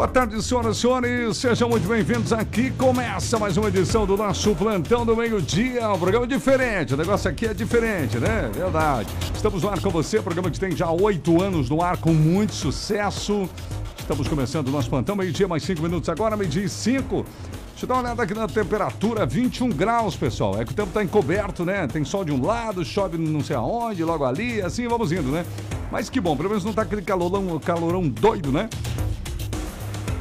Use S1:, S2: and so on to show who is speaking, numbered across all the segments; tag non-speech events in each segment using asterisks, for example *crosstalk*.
S1: Boa tarde, senhoras e senhores. Sejam muito bem-vindos aqui. Começa mais uma edição do nosso Plantão do Meio-Dia. Um programa diferente. O negócio aqui é diferente, né? Verdade. Estamos no ar com você. Programa que tem já oito anos no ar com muito sucesso. Estamos começando o nosso plantão. Meio-dia, mais cinco minutos agora. Meio-dia e cinco. Deixa eu dar uma olhada aqui na temperatura, 21 graus, pessoal. É que o tempo está encoberto, né? Tem sol de um lado, chove não sei aonde, logo ali, assim vamos indo, né? Mas que bom, pelo menos não tá aquele calorão, calorão doido, né?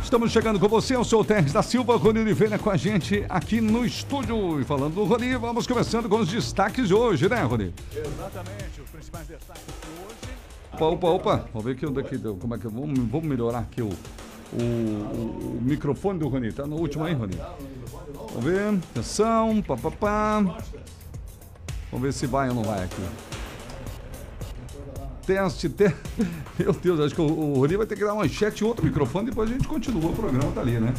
S1: Estamos chegando com você, eu sou o Terres da Silva, Rony Oliveira com a gente aqui no estúdio. E falando do Rony, vamos começando com os destaques de hoje, né, Rony?
S2: Exatamente, os principais destaques de hoje.
S1: Opa, opa, opa. Vamos ver aqui onde é que deu. Como é que vamos, vamos melhorar aqui o, o, o, o microfone do Rony. Tá no último aí, Rony. Vamos ver. Atenção, papapá. Vamos ver se vai ou não vai aqui. Teste, te... *laughs* Meu Deus, acho que o, o Rony vai ter que dar uma manchete e outro microfone, depois a gente continua o programa, tá ali, né?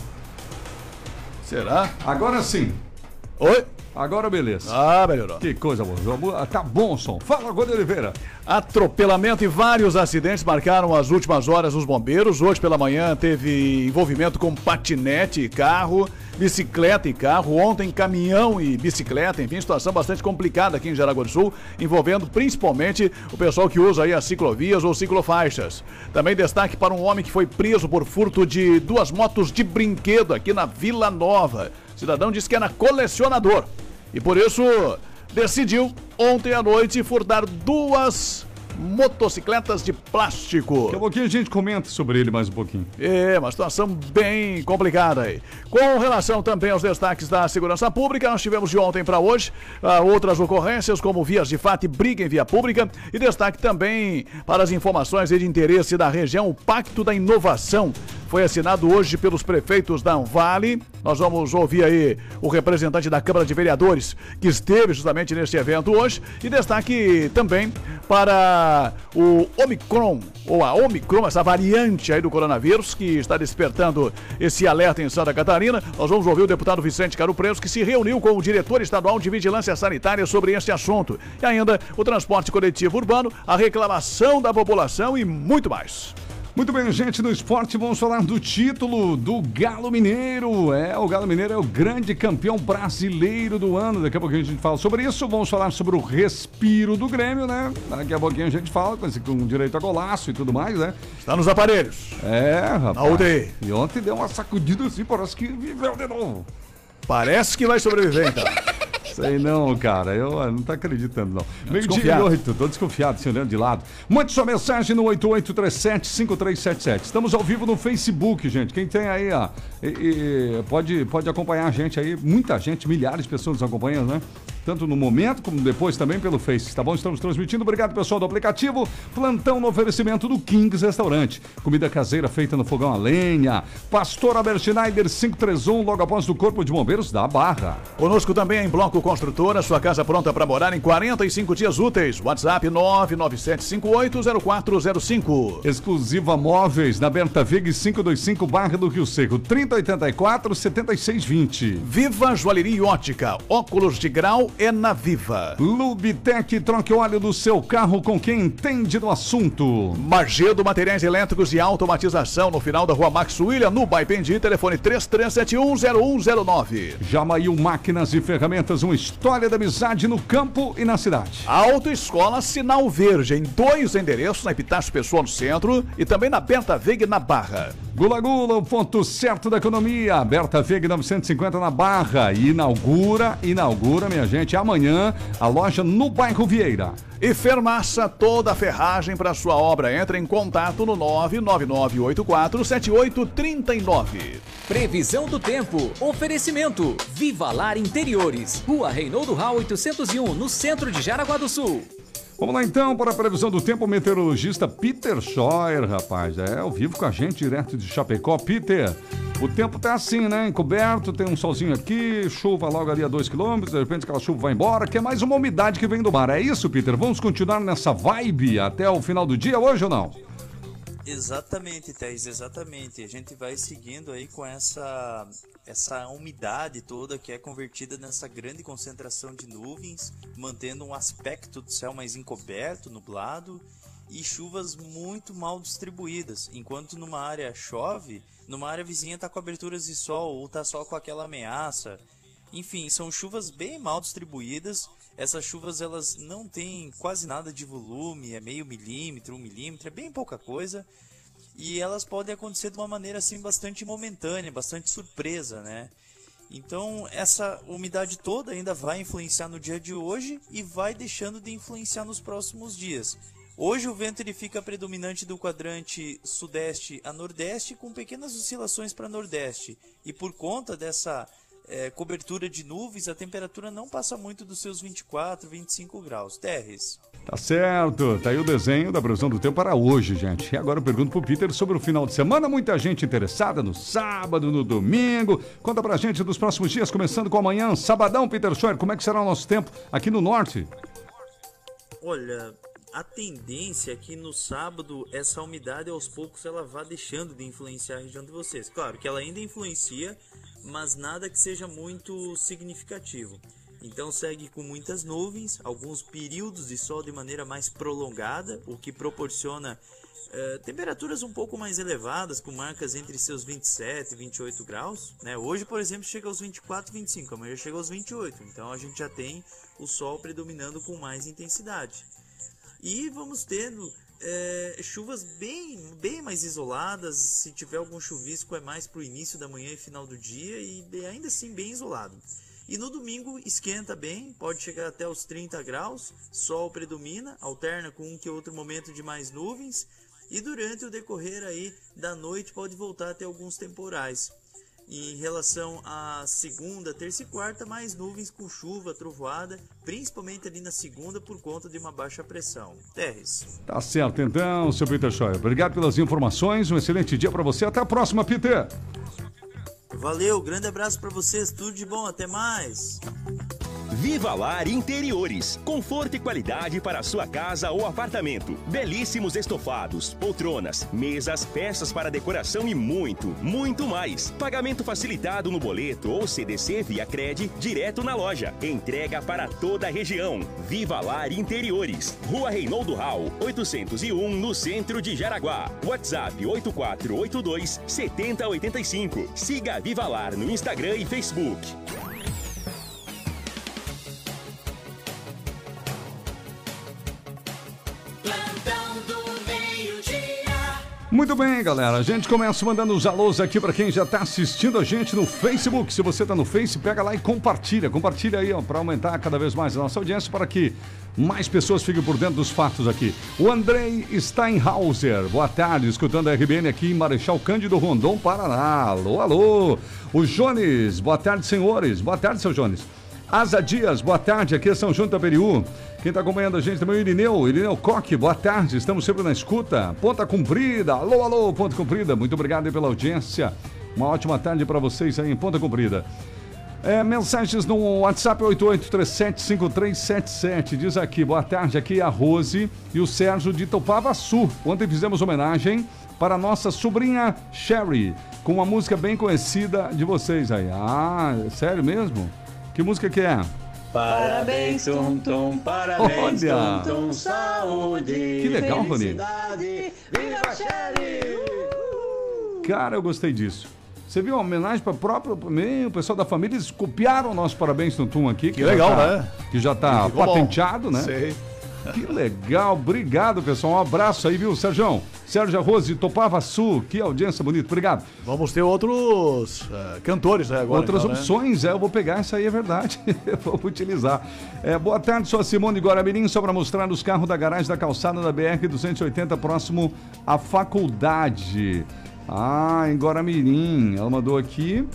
S2: Será?
S1: Agora sim.
S2: Oi?
S1: Agora beleza.
S2: Ah, melhorou.
S1: Que coisa boa. Tá bom som. Fala, Rony Oliveira.
S2: Atropelamento e vários acidentes marcaram as últimas horas dos bombeiros. Hoje pela manhã teve envolvimento com patinete e carro, bicicleta e carro. Ontem caminhão e bicicleta. Enfim, situação bastante complicada aqui em Jaraguá do Sul, envolvendo principalmente o pessoal que usa aí as ciclovias ou ciclofaixas. Também destaque para um homem que foi preso por furto de duas motos de brinquedo aqui na Vila Nova. Cidadão disse que era colecionador e por isso decidiu ontem à noite furtar duas motocicletas de plástico.
S1: Daqui a pouquinho a gente comenta sobre ele mais um pouquinho.
S2: É, uma situação bem complicada aí. Com relação também aos destaques da segurança pública, nós tivemos de ontem para hoje ah, outras ocorrências, como vias de fato e briga em via pública, e destaque também para as informações de interesse da região, o Pacto da Inovação. Foi assinado hoje pelos prefeitos da Vale. Nós vamos ouvir aí o representante da Câmara de Vereadores que esteve justamente neste evento hoje. E destaque também para o Omicron, ou a Omicron, essa variante aí do coronavírus que está despertando esse alerta em Santa Catarina. Nós vamos ouvir o deputado Vicente Caro Preso que se reuniu com o diretor estadual de vigilância sanitária sobre este assunto. E ainda o transporte coletivo urbano, a reclamação da população e muito mais.
S1: Muito bem, gente, no esporte vamos falar do título do Galo Mineiro. É, o Galo Mineiro é o grande campeão brasileiro do ano. Daqui a pouquinho a gente fala sobre isso. Vamos falar sobre o respiro do Grêmio, né? Daqui a pouquinho a gente fala com, esse, com direito a golaço e tudo mais, né?
S2: Está nos aparelhos.
S1: É, rapaz.
S2: Na UTI.
S1: E ontem deu uma sacudida assim, parece que viveu de novo.
S2: Parece que vai sobreviver, então. *laughs*
S1: Sei não, cara. Eu ah, não tô acreditando, não. Meio dia e oito, tô desconfiado, se olhando de lado. Mande sua mensagem no 8837-5377. Estamos ao vivo no Facebook, gente. Quem tem aí, ó, e- e- pode, pode acompanhar a gente aí. Muita gente, milhares de pessoas nos acompanham, né? Tanto no momento como depois também pelo Face, tá bom? Estamos transmitindo. Obrigado, pessoal do aplicativo. Plantão no oferecimento do Kings Restaurante. Comida caseira feita no fogão a lenha. Pastor Albert Schneider 531, logo após do Corpo de Bombeiros da Barra.
S2: Conosco também em Bloco Construtora, sua casa pronta para morar em 45 dias úteis. WhatsApp 997580405.
S1: Exclusiva Móveis, na Berta Vig 525, Barra do Rio Seco, 3084 7620.
S2: Viva Joalheria Ótica. Óculos de grau é na Viva.
S1: Lubitec, troque o óleo do seu carro com quem entende do assunto.
S2: Magedo Materiais Elétricos e Automatização no final da rua Max William, no Baipendi, telefone 33710109.
S1: Jamail Máquinas e Ferramentas, uma história da amizade no campo e na cidade.
S2: Autoescola Sinal Verde, em dois endereços, na Epitácio Pessoa no centro e também na Berta Veg na Barra.
S1: Gula Gula, o ponto certo da economia. Berta Veg 950 na Barra. E inaugura, inaugura, minha gente, amanhã a loja no bairro Vieira.
S2: E Fermaça, toda a ferragem para sua obra. Entre em contato no 999847839.
S3: Previsão do tempo. Oferecimento. Viva Lar Interiores. Rua Reinaldo Rau 801, no centro de Jaraguá do Sul.
S1: Vamos lá então para a previsão do tempo, meteorologista Peter Scheuer, rapaz. É, ao vivo com a gente, direto de Chapecó. Peter, o tempo tá assim, né? Encoberto, tem um solzinho aqui, chuva logo ali a 2 km, de repente aquela chuva vai embora, que é mais uma umidade que vem do mar. É isso, Peter? Vamos continuar nessa vibe até o final do dia hoje ou não?
S4: Exatamente, Thais, exatamente. A gente vai seguindo aí com essa, essa umidade toda que é convertida nessa grande concentração de nuvens, mantendo um aspecto do céu mais encoberto, nublado. e chuvas muito mal distribuídas. Enquanto numa área chove, numa área vizinha está com aberturas de sol ou está só com aquela ameaça. Enfim, são chuvas bem mal distribuídas. Essas chuvas elas não têm quase nada de volume, é meio milímetro, um milímetro, é bem pouca coisa. E elas podem acontecer de uma maneira assim bastante momentânea, bastante surpresa, né? Então, essa umidade toda ainda vai influenciar no dia de hoje e vai deixando de influenciar nos próximos dias. Hoje o vento ele fica predominante do quadrante sudeste a nordeste, com pequenas oscilações para nordeste. E por conta dessa é, cobertura de nuvens, a temperatura não passa muito dos seus 24, 25 graus. Terres.
S1: Tá certo, tá aí o desenho da previsão do tempo para hoje, gente. E agora eu pergunto pro Peter sobre o final de semana. Muita gente interessada no sábado, no domingo. Conta pra gente dos próximos dias, começando com amanhã, sabadão, Peter Schor. Como é que será o nosso tempo aqui no norte?
S4: Olha, a tendência é que no sábado essa umidade aos poucos ela vá deixando de influenciar a região de vocês. Claro que ela ainda influencia, mas nada que seja muito significativo. Então segue com muitas nuvens, alguns períodos de sol de maneira mais prolongada, o que proporciona uh, temperaturas um pouco mais elevadas, com marcas entre seus 27 e 28 graus. Né? Hoje, por exemplo, chega aos 24, 25, amanhã chega aos 28. Então a gente já tem o sol predominando com mais intensidade. E vamos tendo é, chuvas bem, bem mais isoladas. Se tiver algum chuvisco, é mais para o início da manhã e final do dia, e ainda assim bem isolado. E no domingo esquenta bem, pode chegar até os 30 graus, sol predomina, alterna com um que outro momento de mais nuvens, e durante o decorrer aí da noite pode voltar a ter alguns temporais. Em relação à segunda, terça e quarta, mais nuvens com chuva, trovoada, principalmente ali na segunda por conta de uma baixa pressão. Terres.
S1: Tá certo então, seu Peter Scheuer. Obrigado pelas informações, um excelente dia para você. Até a próxima, Peter.
S4: Valeu, grande abraço para vocês, tudo de bom, até mais.
S5: Viva Lar Interiores. Conforto e qualidade para sua casa ou apartamento. Belíssimos estofados, poltronas, mesas, peças para decoração e muito, muito mais. Pagamento facilitado no boleto ou CDC via Cred direto na loja. Entrega para toda a região. Viva Lar Interiores. Rua Reinaldo Rau, 801 no centro de Jaraguá. WhatsApp 8482 7085. Siga Viva Lar no Instagram e Facebook.
S1: Muito bem, galera. A gente começa mandando os alôs aqui para quem já está assistindo a gente no Facebook. Se você está no Face, pega lá e compartilha. Compartilha aí, ó, para aumentar cada vez mais a nossa audiência, para que mais pessoas fiquem por dentro dos fatos aqui. O Andrei Steinhauser, boa tarde, escutando a RBN aqui em Marechal Cândido Rondon, Paraná. Alô, alô. O Jones, boa tarde, senhores. Boa tarde, seu Jones. Asa Dias, boa tarde, aqui é São João Taperiú. Quem está acompanhando a gente também é o Irineu, Irineu Coque, boa tarde, estamos sempre na escuta. Ponta Comprida, alô, alô, Ponta Comprida, muito obrigado pela audiência. Uma ótima tarde para vocês aí em Ponta Comprida. É, mensagens no WhatsApp 88375377. Diz aqui, boa tarde, aqui é a Rose e o Sérgio de Topavaçu. Ontem fizemos homenagem para nossa sobrinha Sherry, com uma música bem conhecida de vocês aí. Ah, sério mesmo? Que música que é?
S6: Parabéns, Tum Tum, parabéns,
S1: Olha.
S6: Tum Tum, saúde.
S1: Que legal, Rony.
S6: felicidade, Viva a Sherry!
S1: Cara, eu gostei disso. Você viu uma homenagem para o próprio meu, o pessoal da família, eles copiaram o nosso Parabéns Tuntum aqui.
S2: Que legal,
S1: já tá-
S2: né?
S1: Que já está
S2: Ficou bom.
S1: patenteado, né?
S2: Sei.
S1: Que legal, obrigado, pessoal. Um abraço aí, viu, Sérgio? Sérgio Arroz Topava Sul, que audiência bonita, obrigado.
S2: Vamos ter outros eh, cantores né, agora.
S1: Outras
S2: então, né?
S1: opções, é, eu vou pegar essa aí, é verdade. *laughs* vou utilizar. É, boa tarde, sou a Simone Guaramirim, só para mostrar os carros da garagem da calçada da BR-280, próximo à faculdade. Ah, em Guaramirim. Ela mandou aqui.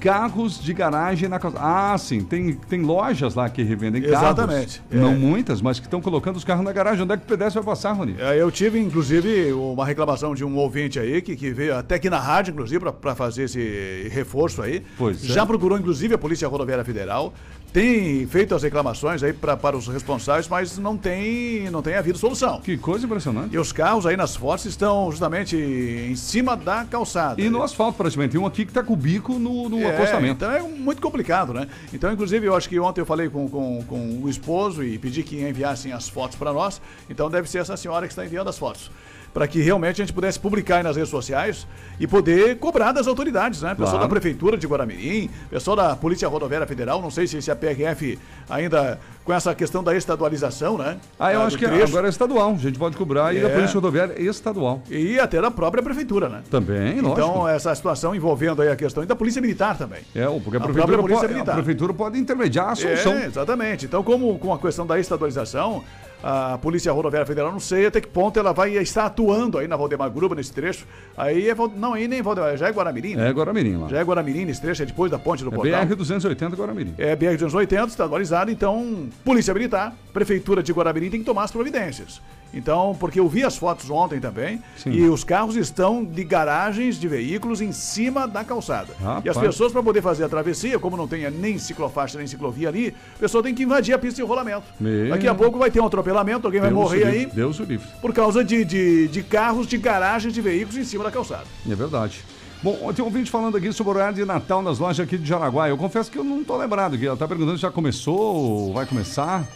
S1: Carros de garagem na calçada. Ah, sim, tem, tem lojas lá que revendem carros.
S2: Exatamente, é.
S1: Não muitas, mas que estão colocando os carros na garagem. Onde é que o pedestre vai passar, Rony?
S2: É, Eu tive, inclusive, uma reclamação de um ouvinte aí, que, que veio até aqui na rádio, inclusive, para fazer esse reforço aí.
S1: Pois é.
S2: Já procurou, inclusive, a Polícia Rodoviária Federal. Tem feito as reclamações aí pra, para os responsáveis, mas não tem, não tem havido solução.
S1: Que coisa impressionante.
S2: E os carros aí nas fotos estão justamente em cima da calçada.
S1: E no asfalto, praticamente. Tem um aqui que tá com o bico no, no
S2: É,
S1: acostamento.
S2: Então é muito complicado, né? Então, inclusive, eu acho que ontem eu falei com, com, com o esposo e pedi que enviassem as fotos para nós. Então deve ser essa senhora que está enviando as fotos. Para que realmente a gente pudesse publicar aí nas redes sociais e poder cobrar das autoridades, né? Pessoal
S1: Claro.
S2: da Prefeitura de Guaramirim, pessoal da Polícia Rodoviária Federal, não sei se, se a PRF ainda com essa questão da estadualização, né?
S1: Ah, eu
S2: Ah,
S1: acho que
S2: trecho.
S1: agora é estadual. A gente pode cobrar. E
S2: É.
S1: a Polícia Rodoviária é estadual.
S2: E até da própria Prefeitura, né?
S1: Também, lógico.
S2: Então, essa situação envolvendo aí a questão e da Polícia Militar também.
S1: É, porque a,
S2: A
S1: prefeitura,
S2: própria Polícia
S1: pode, a
S2: Militar.
S1: prefeitura pode intermediar a solução.
S2: É, exatamente. Então, como com a questão da estadualização, a Polícia Rodoviária Federal, não sei até que ponto ela vai estar atuando aí na Valdemar Gruba, nesse trecho. Aí é, não, aí nem Valdemar, já é Guaramirim, né?
S1: É Guaramirim lá.
S2: Já é Guaramirim nesse trecho, é depois da ponte do
S1: É
S2: Portal.
S1: BR-280 Guaramirim.
S2: É BR-280, estadualizado, então, Polícia Militar, Prefeitura de Guaramirim tem que tomar as providências. Então, porque eu vi as fotos ontem também,
S1: Sim.
S2: e os carros estão de garagens de veículos em cima da calçada.
S1: Rapaz.
S2: E as pessoas, para poder fazer a travessia, como não tem nem ciclofaixa nem ciclovia ali, a pessoa tem que invadir a pista de rolamento.
S1: Meu.
S2: Daqui a pouco vai ter um atropelamento, alguém vai
S1: Deus
S2: morrer aí
S1: Deus o livre.
S2: por causa de, de, de carros, de garagens de veículos em cima da calçada.
S1: É verdade. Bom, tem um ouvinte falando aqui sobre o horário de Natal nas lojas aqui de Jaraguá. Eu confesso que eu não tô lembrado aqui. Ela tá perguntando se já começou ou vai começar.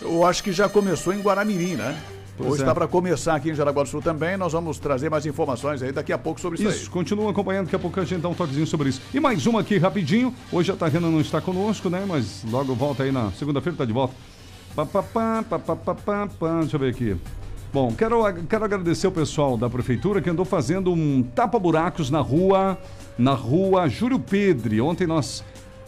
S2: Eu acho que já começou em Guaramirim, né?
S1: Pois
S2: Ou
S1: é.
S2: está para começar aqui em Jaraguá do Sul também. Nós vamos trazer mais informações aí daqui a pouco sobre isso,
S1: Isso, continua acompanhando, daqui a pouco a gente dá um toquezinho sobre isso. E mais uma aqui rapidinho. Hoje a Tariana não está conosco, né? Mas logo volta aí na segunda-feira, tá de volta. Pá, pá, pá, pá, pá, pá, pá, pá. Deixa eu ver aqui. Bom, quero, quero agradecer o pessoal da prefeitura que andou fazendo um tapa-buracos na rua, na rua Júlio Pedre. Ontem nós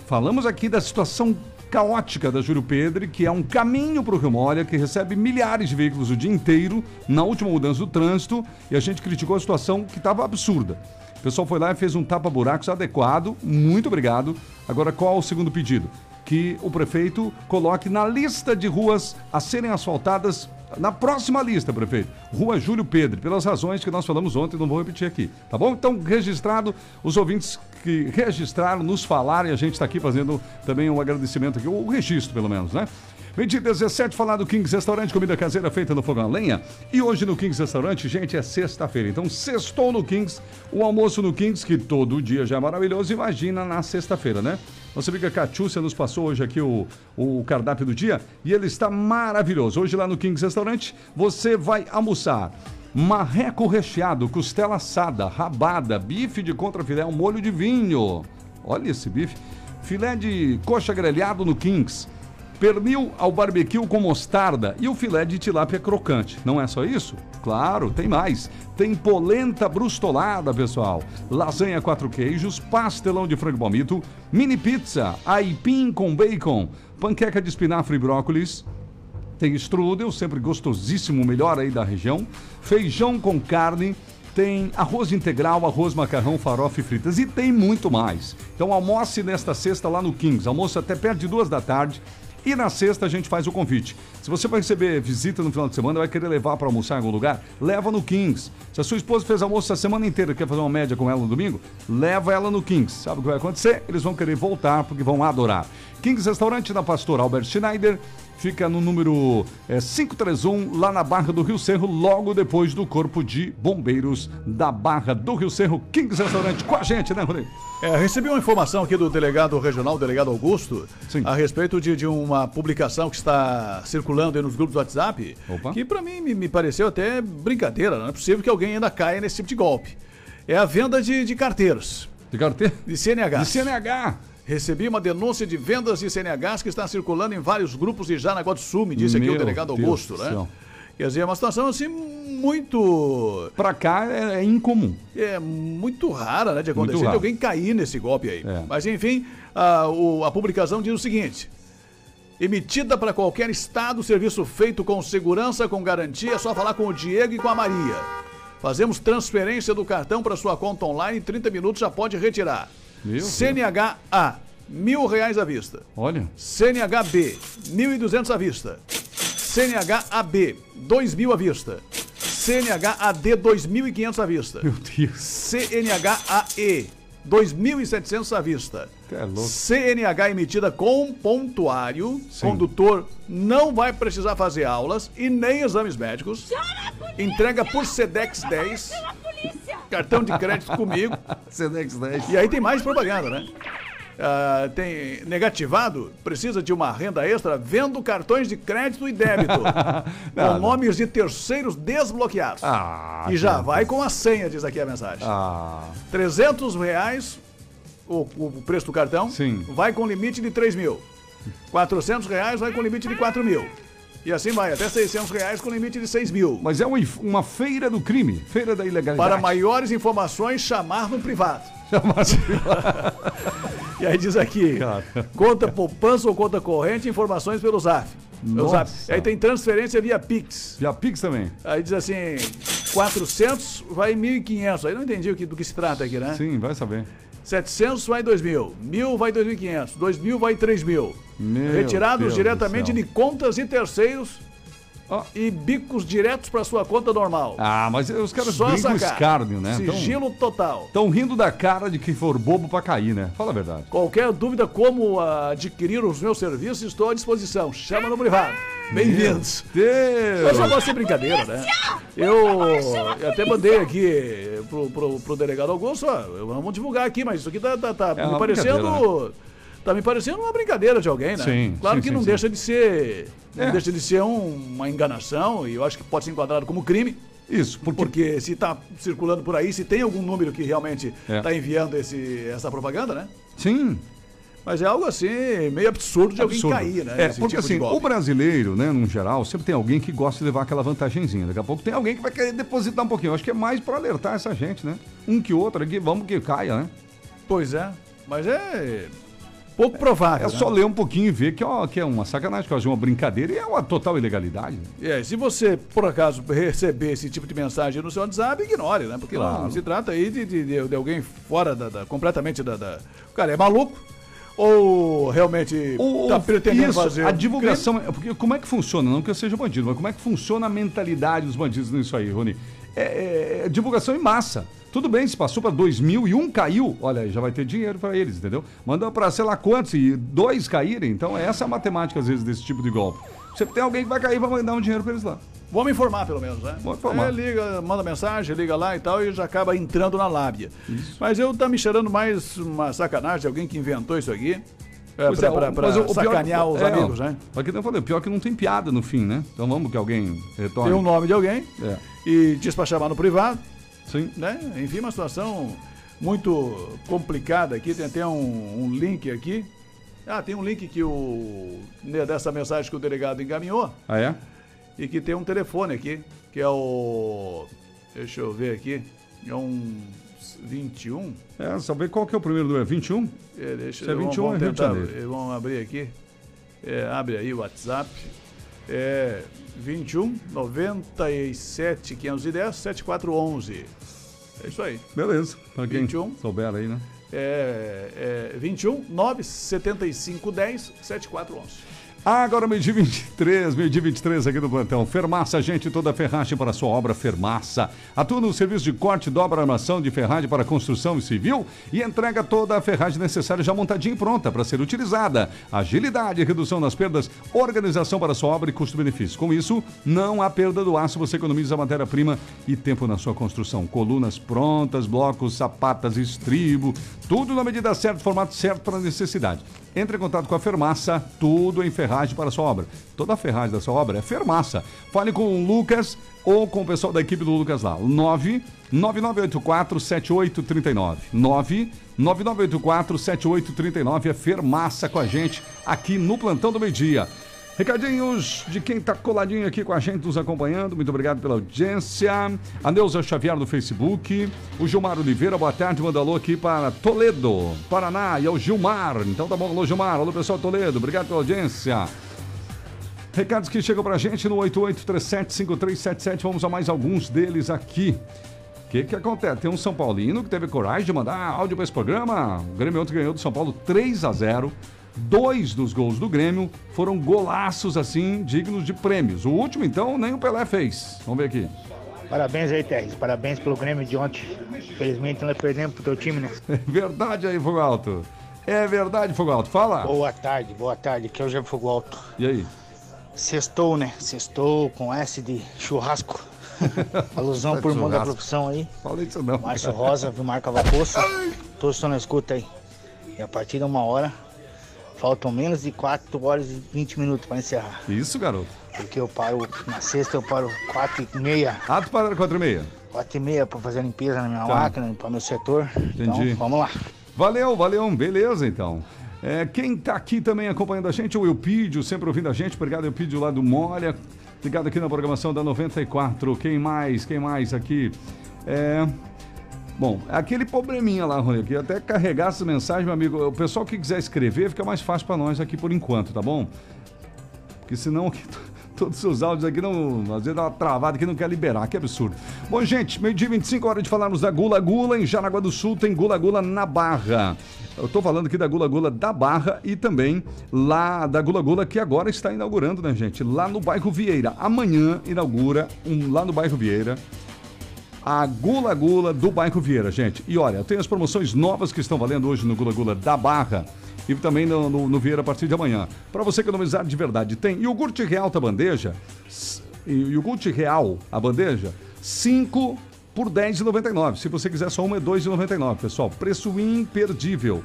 S1: falamos aqui da situação caótica da Júlio Pedre, que é um caminho para o Rio Molha, que recebe milhares de veículos o dia inteiro, na última mudança do trânsito, e a gente criticou a situação que estava absurda. O pessoal foi lá e fez um tapa-buracos adequado, muito obrigado. Agora, qual o segundo pedido? Que o prefeito coloque na lista de ruas a serem asfaltadas na próxima lista, prefeito. Rua Júlio Pedro, pelas razões que nós falamos ontem, não vou repetir aqui, tá bom? Então, registrado, os ouvintes que registraram, nos falaram e a gente está aqui fazendo também um agradecimento aqui, o registro pelo menos, né? Meio-dia 17, falar do Kings Restaurante, comida caseira feita no fogão a lenha. E hoje no Kings Restaurante, gente, é sexta-feira. Então, sextou no Kings, o almoço no Kings, que todo dia já é maravilhoso, imagina na sexta-feira, né? Nossa amiga Catiúcia nos passou hoje aqui o, o cardápio do dia e ele está maravilhoso. Hoje lá no Kings Restaurante, você vai almoçar marreco recheado, costela assada, rabada, bife de contrafilé, um molho de vinho. Olha esse bife. Filé de coxa grelhado no Kings. Pernil ao barbecue com mostarda e o filé de tilápia crocante. Não é só isso? Claro, tem mais. Tem polenta brustolada, pessoal. Lasanha quatro queijos, pastelão de frango palmito, mini pizza, aipim com bacon, panqueca de espinafre e brócolis, tem strudel, sempre gostosíssimo, melhor aí da região. Feijão com carne. Tem arroz integral, arroz, macarrão, farofa e fritas. E tem muito mais. Então almoce nesta sexta lá no Kings. Almoço até perto de duas da tarde. E na sexta a gente faz o convite. Se você vai receber visita no final de semana, vai querer levar para almoçar em algum lugar, leva no Kings. Se a sua esposa fez almoço a semana inteira e quer fazer uma média com ela no domingo, leva ela no Kings. Sabe o que vai acontecer? Eles vão querer voltar porque vão adorar. Kings Restaurante na Pastor Albert Schneider. Fica no número é, 531, lá na Barra do Rio Cerro, logo depois do Corpo de Bombeiros da Barra do Rio Cerro. Kings Restaurante com a gente, né, Rodrigo?
S2: É, recebi uma informação aqui do delegado regional, o delegado Augusto,
S1: Sim.
S2: a respeito de, de uma publicação que está circulando aí nos grupos do WhatsApp,
S1: Opa.
S2: que para mim me, me pareceu até brincadeira, não é possível que alguém ainda caia nesse tipo de golpe. É a venda de, de carteiras,
S1: De carteira?
S2: de CNH.
S1: De CNH.
S2: Recebi uma denúncia de vendas de CNHs que está circulando em vários grupos de Jaraguá do Sul, me disse aqui
S1: Meu
S2: o delegado
S1: Deus
S2: Augusto, né?
S1: céu.
S2: Quer dizer, é uma situação assim muito
S1: Pra cá é, é incomum.
S2: é muito rara, né, de acontecer, de alguém cair nesse golpe aí.
S1: É.
S2: Mas enfim, a, o- a publicação diz o seguinte: emitida para qualquer estado, serviço feito com segurança, com garantia, é só falar com o Diego e com a Maria. Fazemos transferência do cartão para sua conta online em 30 minutos já pode retirar.
S1: Meu.
S2: CNH A, mil reais à vista.
S1: Olha.
S2: CNHB, 1.200 à vista. CNHAB, 2.000 à vista. CNHAD, 2.500 à vista.
S1: Meu Deus.
S2: CNHAE, 2.700 à vista.
S1: É louco.
S2: CNH emitida com pontuário.
S1: Sim.
S2: Condutor não vai precisar fazer aulas e nem exames médicos. Entrega por Sedex 10. Cartão de crédito comigo. *laughs*
S1: Sedex 10.
S2: E aí tem mais propaganda, né? Ah, tem negativado, precisa de uma renda extra, vendo cartões de crédito e débito. *laughs* Com nomes de terceiros desbloqueados.
S1: Ah,
S2: e já
S1: cara.
S2: vai com a senha, diz aqui a mensagem.
S1: Ah,
S2: 300 reais o, o preço do cartão.
S1: Sim.
S2: Vai com limite de 3 mil. 400 reais vai com limite de 4 mil. E assim vai, até 600 reais com limite de 6 mil.
S1: mas é uma, feira do crime, feira da ilegalidade.
S2: Para maiores informações, chamar no privado. *laughs* *laughs* E aí diz aqui,
S1: Cara.
S2: conta poupança ou conta corrente, informações pelo Zap. Aí tem transferência via Pix.
S1: E a Pix também.
S2: Aí diz assim, 400 vai 1.500. Aí não entendi o que, do que se trata aqui, né?
S1: Sim, vai saber.
S2: 700 vai 2.000, 1.000 vai 2.500, 2.000 vai 3.000.
S1: Meu
S2: Retirados
S1: Deus
S2: diretamente de contas e terceiros
S1: Ó.
S2: e bicos diretos para sua conta normal.
S1: Ah, mas os caras
S2: Só sacar.
S1: escárnio, né?
S2: Sigilo total.
S1: Estão rindo da cara de quem for bobo pra cair, né? Fala a verdade.
S2: Qualquer dúvida como adquirir os meus serviços, estou à disposição. Chama no privado. Bem-vindos. Mas só pode ser brincadeira, né? Eu, eu até mandei aqui pro, pro, pro delegado Augusto, ó, eu- vamos divulgar aqui, mas isso aqui tá, tá, tá
S1: É
S2: me parecendo.
S1: brincadeira,
S2: Tá me parecendo uma brincadeira de alguém, né?
S1: Sim,
S2: claro
S1: sim,
S2: que
S1: sim,
S2: não
S1: sim.
S2: deixa de ser. Não
S1: É.
S2: deixa de ser um- uma enganação, e eu acho que pode ser enquadrado como crime.
S1: Isso, porque,
S2: Porque se tá circulando por aí, se tem algum número que realmente
S1: É.
S2: tá enviando esse, essa propaganda, né?
S1: Sim,
S2: Mas é algo assim, meio absurdo de
S1: absurdo.
S2: alguém cair, né?
S1: É, porque
S2: tipo
S1: assim, o brasileiro, né, no geral, sempre tem alguém que gosta de levar aquela vantagenzinha. Daqui a pouco tem alguém que vai querer depositar um pouquinho. Eu acho que é mais pra alertar essa gente, né? Um que outro aqui, vamos que caia, né?
S2: Pois é, mas é pouco provável.
S1: É
S2: né?
S1: só ler um pouquinho e ver que, ó, que é uma sacanagem, que é uma brincadeira e é uma total ilegalidade.
S2: É, se você, por acaso, receber esse tipo de mensagem no seu WhatsApp, ignore, né? Porque
S1: Claro.
S2: não se trata aí de, de, de- alguém fora da, da- completamente da, da- O cara é maluco ou realmente
S1: Ou,
S2: tá pretendendo
S1: isso,
S2: fazer
S1: a divulgação, é- porque como é que funciona? Não que eu seja bandido, mas como é que funciona a mentalidade dos bandidos nisso aí, Rony? É, é- é divulgação em massa. Tudo bem, se passou para dois mil e um caiu, olha, já vai ter dinheiro para eles, entendeu? Manda para sei lá quantos e dois caírem, então essa é a matemática às vezes desse tipo de golpe. Você tem alguém que vai cair, vai mandar um dinheiro para eles lá.
S2: Vamos informar, pelo menos, né?
S1: Vamos informar.
S2: É, liga, manda mensagem, liga lá e tal, e já acaba entrando na lábia. Mas eu tá me cheirando mais uma sacanagem, alguém que inventou isso aqui. É, pra,
S1: é,
S2: pra-
S1: o-
S2: pra
S1: mas o- o pior
S2: sacanear
S1: que-
S2: os
S1: é,
S2: amigos, né?
S1: Mas que eu falei, o pior é que não tem piada no fim, né? Então vamos que alguém retorne.
S2: Tem um nome de alguém
S1: É.
S2: e diz pra chamar no privado.
S1: Sim.
S2: né? Enfim, uma situação muito complicada aqui. Tem até um, um link aqui. Ah, tem um link que o né, dessa mensagem que o delegado encaminhou
S1: Ah, é?
S2: e que tem um telefone aqui, que é o deixa eu ver aqui, é um 21.
S1: É, saber qual que é o primeiro número? 21?
S2: É, deixa
S1: Se é
S2: vamos-
S1: 21 é
S2: vamos
S1: Rio de
S2: tentar, Vamos abrir aqui. É, abre aí o WhatsApp. É 21 97 510 7411. É isso aí.
S1: Beleza. Pra quem
S2: 21.
S1: souber aí, né?
S2: É, é 21 975 10 7411.
S1: Agora, meio-dia 23, meio-dia 23 aqui no plantão. Fermaça, gente, toda ferragem para sua obra, Fermaça. Atua no serviço de corte, dobra, armação de ferragem para construção e civil e entrega toda a ferragem necessária já montadinha e pronta para ser utilizada. Agilidade, redução das perdas, organização para sua obra e custo-benefício. Com isso, não há perda do aço, você economiza matéria-prima e tempo na sua construção. Colunas prontas, blocos, sapatas, estribo, tudo na medida certa, formato certo para a necessidade. Entre em contato com a Fermaça, tudo em ferragem para a sua obra. Toda a ferragem da sua obra é Fermaça. Fale com o Lucas ou com o pessoal da equipe do Lucas lá. 9 9984 7839. 9 9984 7839 é Fermaça com a gente aqui no Plantão do Meio Dia. Recadinhos de quem está coladinho aqui com a gente, nos acompanhando. Muito obrigado pela audiência. A Neuza Xavier do Facebook. O Gilmar Oliveira, boa tarde. Manda alô aqui para Toledo, Paraná. E é o Gilmar. Então tá bom, alô Gilmar. Alô pessoal Toledo. Obrigado pela audiência. Recados que chegam pra gente no 88375377. Vamos a mais alguns deles aqui. O que que acontece? Tem um São Paulino que teve coragem de mandar áudio para esse programa. O Grêmio ontem ganhou do São Paulo 3 a 0 Dois dos gols do Grêmio foram golaços, assim, dignos de prêmios. O último, então, nem o Pelé fez. Vamos ver aqui.
S7: Parabéns aí, Terres. Parabéns pelo Grêmio de ontem. Infelizmente nós perdemos pro teu time, né? *laughs*
S1: É verdade aí, Fogo Alto. É verdade, Fogo Alto. Fala.
S7: Boa tarde, boa tarde. Aqui é o Jean Fogo Alto.
S1: E aí?
S7: Sextou, né? Sextou com S de churrasco. *laughs* Alusão por irmão da profissão aí.
S1: Fala isso não.
S7: Márcio Rosa, viu? Marca Vapoço. *laughs* Todos estão na escuta aí. E a partir de uma hora, faltam menos de 4 horas e 20 minutos para encerrar.
S1: Isso, garoto.
S7: Porque eu paro, na sexta eu paro 4 e meia.
S1: Ah, tu pararam 4 e meia.
S7: 4 e meia para fazer a limpeza na minha
S1: Tá.
S7: máquina, para meu setor.
S1: Entendi.
S7: Então, vamos lá.
S1: Valeu, valeu, beleza então. É, quem tá aqui também acompanhando a gente, o Eupídio, sempre ouvindo a gente. Obrigado, Eupídio, lá do Molha. Ligado aqui na programação da 94. Quem mais? Quem mais aqui? É. Bom, aquele probleminha lá, Rony, que até carregar essa mensagem, meu amigo. O pessoal que quiser escrever, fica mais fácil para nós aqui por enquanto, tá bom? Porque senão aqui, *laughs* todos os seus áudios aqui não. Às vezes dá uma travada que não quer liberar, que absurdo. Bom, gente, meio-dia e 25, hora de falarmos da Gula Gula. Em Jaraguá do Sul tem Gula Gula na Barra. Eu tô falando aqui da Gula Gula da Barra e também lá da Gula Gula que agora está inaugurando, né, gente? Lá no bairro Vieira. Amanhã inaugura um lá no bairro Vieira a Gula Gula do bairro Vieira, gente. E olha, tem as promoções novas que estão valendo hoje no Gula Gula da Barra e também no, no, no Vieira a partir de amanhã. Para você economizar de verdade, tem iogurte real da bandeja, iogurte real a bandeja, 5 por R$ 10,99. Se você quiser só uma, é R$ 2,99, pessoal. Preço imperdível.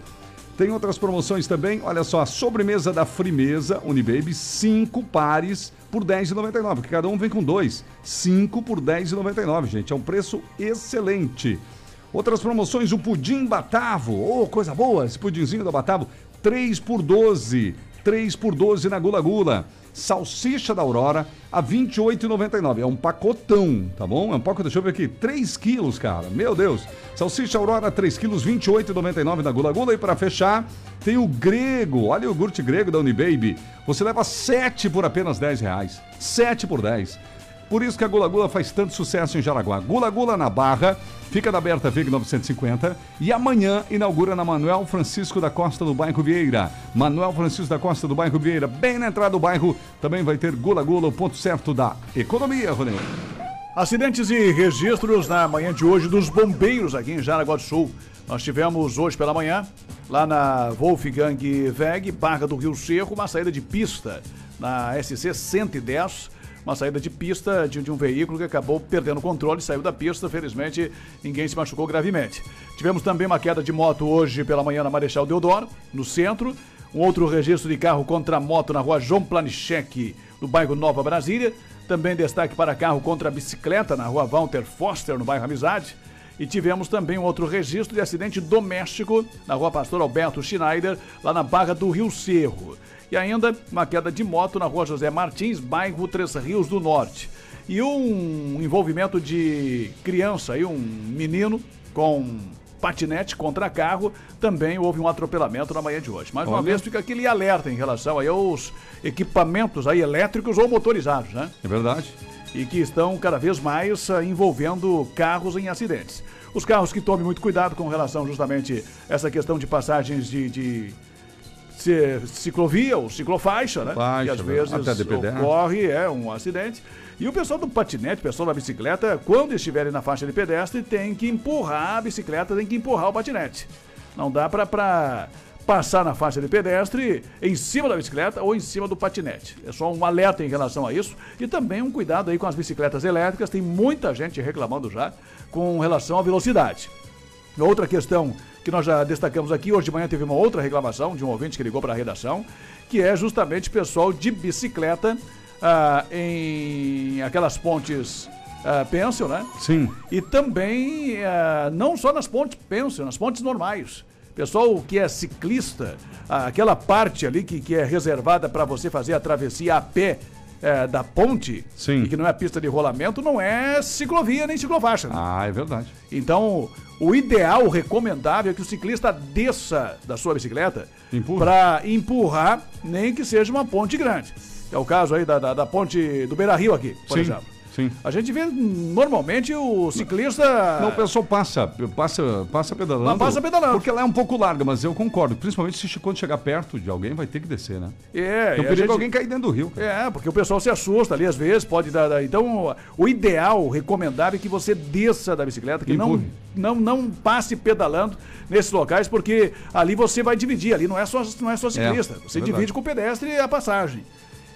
S1: Tem outras promoções também. Olha só, a sobremesa da Frimeza Unibaby, 5 pares por R$ 10,99, porque cada um vem com dois. 5 por R$ 10,99, gente. É um preço excelente. Outras promoções, o pudim Batavo. Oh, coisa boa, esse pudinzinho da Batavo. 3 por 12. 3 por 12 na Gula Gula. Salsicha da Aurora a R$ 28,99. É um pacotão, tá bom? É um pacote, deixa eu ver aqui, 3 quilos, cara. Meu Deus. Salsicha Aurora 3 quilos, R$ 28,99 na Gula Gula. E para fechar, tem o grego. Olha o iogurte grego da Unibaby. Você leva 7 por apenas 10 reais. 7 por 10. Por isso que a Gula Gula faz tanto sucesso em Jaraguá. Gula Gula na Barra, fica na Berta Vig 950 e amanhã inaugura na Manuel Francisco da Costa do bairro Vieira. Manuel Francisco da Costa do bairro Vieira, bem na entrada do bairro, também vai ter Gula Gula, o ponto certo da economia, Rony.
S2: Acidentes e registros na manhã de hoje dos bombeiros aqui em Jaraguá do Sul. Nós tivemos hoje pela manhã, lá na Wolfgang Weg, Barra do Rio Cerro, uma saída de pista na SC 110. Uma saída de pista de, de um veículo que acabou perdendo o controle, saiu da pista. Felizmente, ninguém se machucou gravemente. Tivemos também uma queda de moto hoje pela manhã na Marechal Deodoro, no centro. Um outro registro de carro contra moto na rua João Planichek, no bairro Nova Brasília. Também destaque para carro contra bicicleta na rua Walter Foster, no bairro Amizade. E tivemos também um outro registro de acidente doméstico na rua Pastor Alberto Schneider, lá na Barra do Rio Cerro. E ainda uma queda de moto na rua José Martins, bairro Três Rios do Norte. E um envolvimento de criança aí, um menino com patinete contra carro, também houve um atropelamento na manhã de hoje. Mais uma
S1: Olha.
S2: vez fica aquele alerta em relação aí aos equipamentos aí elétricos ou motorizados, né?
S1: É verdade?
S2: e que estão cada vez mais ah, envolvendo carros em acidentes. Os carros que tomem muito cuidado com relação justamente a essa questão de passagens de, de ciclovia ou ciclofaixa, né?
S1: Faixa,
S2: e às vezes
S1: de pedestre.
S2: ocorre é um acidente. E o pessoal do patinete, o pessoal da bicicleta, quando estiverem na faixa de pedestre, tem que empurrar a bicicleta, tem que empurrar o patinete. Não dá pra, pra passar na faixa de pedestre em cima da bicicleta ou em cima do patinete. É só um alerta em relação a isso. E também um cuidado aí com as bicicletas elétricas. Tem muita gente reclamando já com relação à velocidade. Outra questão que nós já destacamos aqui, hoje de manhã teve uma outra reclamação de um ouvinte que ligou para a redação, que é justamente pessoal de bicicleta ah, em aquelas pontes ah, pencil, né?
S1: Sim.
S2: E também, ah, não só nas pontes pencil, nas pontes normais. Pessoal que é ciclista, ah, aquela parte ali que, que é reservada para você fazer a travessia a pé eh, da ponte,
S1: Sim.
S2: e que não é pista de rolamento, não é ciclovia nem ciclofaixa. né?
S1: Ah, é verdade.
S2: Então, o ideal, o recomendável é que o ciclista desça da sua bicicleta para empurrar, nem que seja uma ponte grande. É o caso aí da, da, da ponte do Beira Rio aqui, por
S1: Sim,
S2: exemplo.
S1: Sim.
S2: A gente vê normalmente o ciclista.
S1: Não, o pessoal passa, passa, passa pedalando.
S2: Mas passa pedalando.
S1: Porque ela é um pouco larga, mas eu concordo. Principalmente se quando chegar perto de alguém, vai ter que descer, né?
S2: É,
S1: Tem
S2: a
S1: perigo
S2: gente-
S1: alguém cair dentro do rio.
S2: É, porque o pessoal se assusta ali às vezes, pode dar. dar- Então, o ideal, o recomendável é que você desça da bicicleta, que não, não, não passe pedalando nesses locais, porque ali você vai dividir, ali não é só, não é só ciclista. você
S1: verdade.
S2: divide com o pedestre a passagem.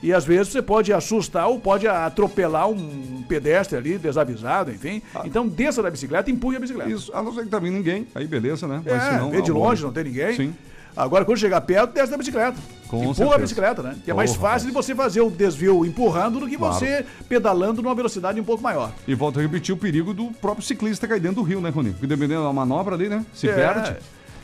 S2: E às vezes você pode assustar ou pode atropelar um pedestre ali, desavisado, enfim. Então desça da bicicleta e empurre a bicicleta.
S1: Ah. Isso, a não ser que tá vindo ninguém, aí beleza, né?
S2: É,
S1: senão,
S2: vê de longe, não tem ninguém.
S1: Sim.
S2: Agora, quando chegar perto, desce da bicicleta.
S1: Com
S2: Empurra
S1: certeza.
S2: a bicicleta, né? Que é mais fácil de você fazer o desvio empurrando do que
S1: Claro.
S2: você pedalando numa velocidade um pouco maior.
S1: E volto a repetir o perigo do próprio ciclista cair dentro do rio, né, Rony? Porque dependendo da manobra ali, né? Se
S2: É.
S1: perde.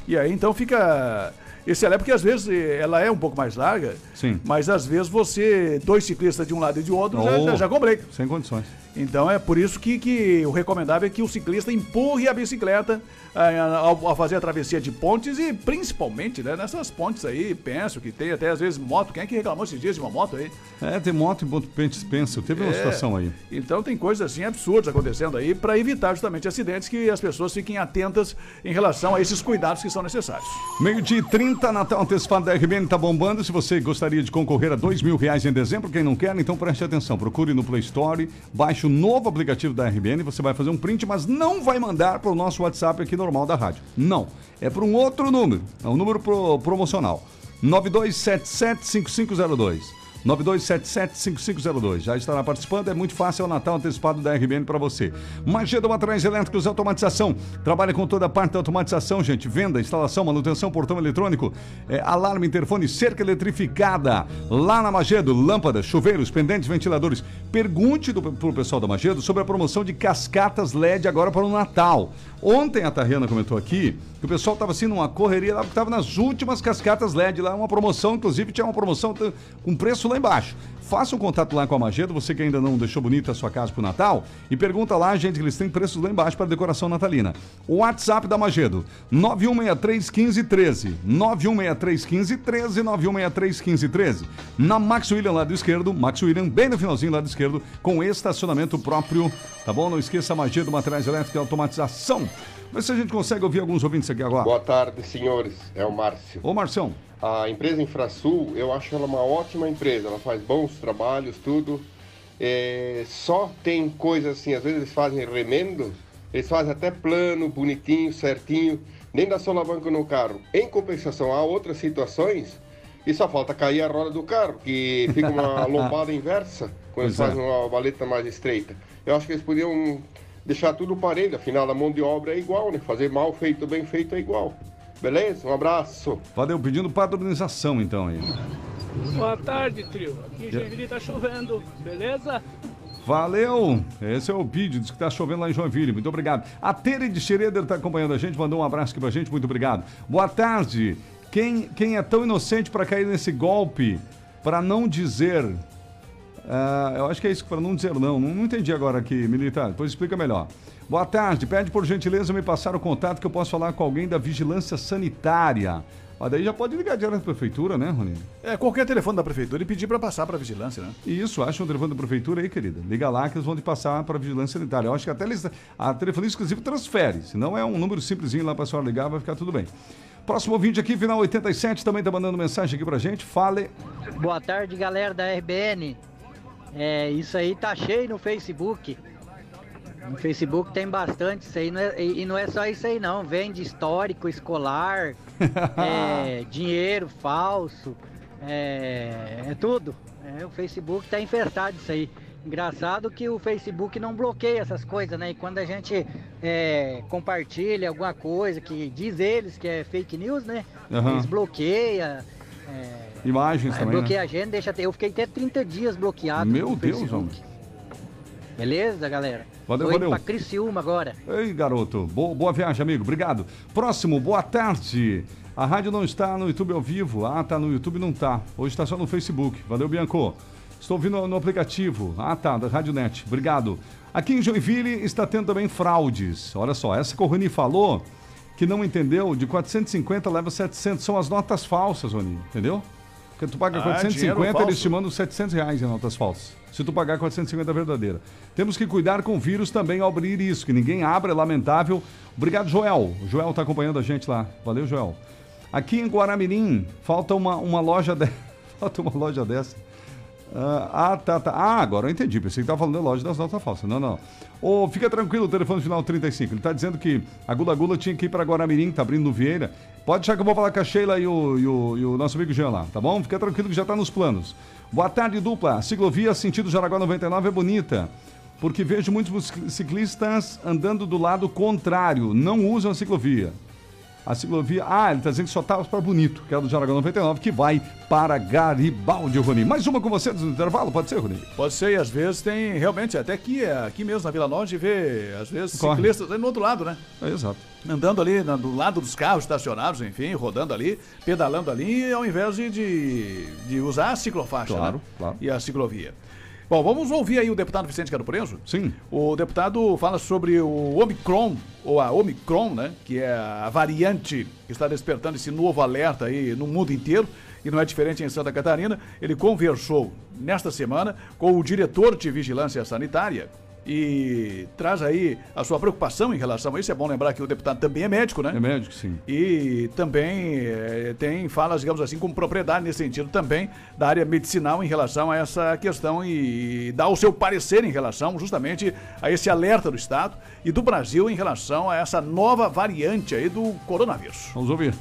S2: E aí, então, fica... Esse é porque às vezes eh, ela é um pouco mais larga,
S1: Sim.
S2: mas às vezes você, dois ciclistas de um lado e de outro, já,
S1: Oh.
S2: já, já.
S1: Sem condições.
S2: Então é por isso que, que o recomendável é que o ciclista empurre a bicicleta eh, ao, ao fazer a travessia de pontes e principalmente né, nessas pontes aí, penso que tem até às vezes moto. Quem é que reclamou esses dias de uma moto aí?
S1: É, tem moto em ponto Pencil. Teve uma
S2: É.
S1: situação aí.
S2: Então tem coisas assim absurdas acontecendo aí para evitar justamente acidentes que as pessoas fiquem atentas em relação a esses cuidados que são necessários.
S1: Meio-dia e 30, Natal antecipado da RBN tá bombando. Se você gostaria de concorrer a dois mil reais em dezembro, quem não quer, então preste atenção. Procure no Play Store, baixe o novo aplicativo da RBN, você vai fazer um print, mas não vai mandar para o nosso WhatsApp aqui normal da rádio. Não. É para um outro número. É um número pro- promocional. 92775502. 92775502. Já estará participando, é muito fácil, é o Natal antecipado da RBN para você. Magedo Materiais Elétricos e Automatização. Trabalha com toda a parte da automatização, gente. Venda, instalação, manutenção, portão eletrônico, é, alarme, interfone, cerca eletrificada. Lá na Magedo, lâmpadas, chuveiros, pendentes, ventiladores. Pergunte do, pro pessoal da Magedo sobre a promoção de cascatas LED agora para o Natal. Ontem a Tariana comentou aqui que o pessoal estava assim numa correria lá, porque estava nas últimas cascatas LED lá, uma promoção, inclusive tinha uma promoção com preço lá embaixo. Faça um contato lá com a Magedo, você que ainda não deixou bonita a sua casa pro Natal, e pergunta lá, gente, que eles têm preços lá embaixo para decoração natalina. O WhatsApp da Magedo, 91631513, 91631513, 91631513. Na Max William, lado esquerdo, Max William, bem no finalzinho, lado esquerdo, com estacionamento próprio, tá bom? Não esqueça a Magedo Materiais Elétricos e Automatização. Vê se a gente consegue ouvir alguns ouvintes aqui agora.
S8: Boa tarde, senhores. É o Márcio.
S1: Ô, Marcião.
S8: A empresa Infrasul, eu acho ela uma ótima empresa. Ela faz bons trabalhos, tudo. É, só tem coisas assim, às vezes eles fazem remendo, eles fazem até plano, bonitinho, certinho, nem dá solavanco no carro. Em compensação, há outras situações e só falta cair a roda do carro, que fica uma *laughs* lombada inversa quando eles
S1: é.
S8: fazem uma valeta mais estreita. Eu acho que eles podiam deixar tudo parelho, afinal a mão de obra é igual, né? Fazer mal feito, bem feito é igual. Beleza? Um abraço.
S1: Valeu, pedindo padronização então aí.
S9: Boa tarde, trio. Aqui em Joinville tá chovendo, beleza?
S1: Valeu! Esse é o vídeo, diz que tá chovendo lá em Joinville. Muito obrigado. A Tere de Schroeder tá acompanhando a gente, mandou um abraço aqui pra gente, muito obrigado. Boa tarde. Quem, quem é tão inocente para cair nesse golpe, para não dizer. Ah, eu acho que é isso, para não dizer não. não. Não entendi agora aqui, militar. Depois explica melhor. Boa tarde. Pede por gentileza me passar o contato que eu posso falar com alguém da vigilância sanitária. Ó, daí já pode ligar direto à prefeitura, né, Rony?
S2: É, qualquer telefone da prefeitura e pedir para passar para vigilância, né?
S1: Isso, acha um telefone da prefeitura aí, querida. Liga lá que eles vão te passar para a vigilância sanitária. Eu acho que até eles, a telefonista, inclusive, transfere. Se não é um número simplesinho lá para a senhora ligar, vai ficar tudo bem. Próximo ouvinte aqui, final 87, também tá mandando mensagem aqui pra gente. Fale.
S10: Boa tarde, galera da RBN. É, isso aí tá cheio no Facebook. No Facebook tem bastante isso aí, não é- e não é só isso aí não, vende histórico escolar, *laughs* é, dinheiro falso, é, é tudo. É, o Facebook tá infestado disso aí. Engraçado que o Facebook não bloqueia essas coisas, né? E quando a gente é, compartilha alguma coisa que diz eles que é fake news, né?
S1: Aham.
S10: Eles bloqueiam. é,
S1: Imagens também.
S10: bloqueia
S1: Né?
S10: a gente, deixa. Eu fiquei até 30 dias bloqueado.
S1: Meu
S10: no
S1: Deus, homem.
S10: Beleza, galera?
S1: Valeu,
S10: Tô indo
S1: valeu.
S10: pra Criciúma agora.
S1: Ei, garoto. Boa, boa viagem, amigo. Obrigado. Próximo, boa tarde. A rádio não está no YouTube ao vivo. Ah, tá no YouTube, não tá. Hoje está só no Facebook. Valeu, Bianco. Estou ouvindo no aplicativo. Ah, tá, da Rádio Net. Obrigado. Aqui em Joinville está tendo também fraudes. Olha só, essa que o Rony falou que não entendeu, de 450 leva 700. São as notas falsas, Rony, entendeu? Porque tu paga
S2: Ah,
S1: 450,
S2: dinheiro
S1: eles
S2: falso.
S1: te mandam 700 reais em notas falsas. Se tu pagar 450 verdadeira. Temos que cuidar com o vírus também ao abrir isso, que ninguém abre, é lamentável. Obrigado, Joel. O Joel tá acompanhando a gente lá. Valeu, Joel. Aqui em Guaramirim, falta uma, uma loja de... *laughs* falta uma loja dessa. Ah, ah, tá, tá. Ah, agora eu entendi. Pensei que tava falando da loja das notas falsas. Não, não. Ô, fica tranquilo, o telefone final 35. Ele tá dizendo que a Gula Gula tinha que ir para Guaramirim, tá abrindo no Vieira. Pode deixar que eu vou falar com a Sheila e o, e o, e o nosso amigo Jean lá, tá bom? Fica tranquilo que já tá nos planos. Boa tarde, dupla. Ciclovia sentido Jaraguá 99 é bonita. Porque vejo muitos ciclistas andando do lado contrário, não usam a ciclovia. A ciclovia. Ah, ele tá dizendo que só tá para Bonito, que é do Jaraguá 99, que vai para Garibaldi, Rony. Mais uma com você do intervalo, pode ser, Rony?
S2: Pode ser, e às vezes tem realmente, até aqui, aqui mesmo na Vila Norte, vê, às vezes,
S1: Corre.
S2: ciclistas ali no outro lado, né?
S1: É, exato.
S2: Andando ali na- do lado dos carros estacionados, enfim, rodando ali, pedalando ali, ao invés de, de, de usar a ciclofaixa
S1: Claro,
S2: né?
S1: claro.
S2: e a ciclovia. Bom, vamos ouvir aí o deputado Vicente Caro Preso?
S1: Sim.
S2: O deputado fala sobre o Omicron, ou a Omicron, né? Que é a variante que está despertando esse novo alerta aí no mundo inteiro. E não é diferente em Santa Catarina. Ele conversou nesta semana com o diretor de vigilância sanitária e traz aí a sua preocupação em relação a isso. É bom lembrar que o deputado também é médico, né?
S1: É médico, sim.
S2: E também eh, tem falas, digamos assim, com propriedade nesse sentido também da área medicinal em relação a essa questão e, dá o seu parecer em relação justamente a esse alerta do Estado e do Brasil em relação a essa nova variante aí do coronavírus.
S1: Vamos ouvir.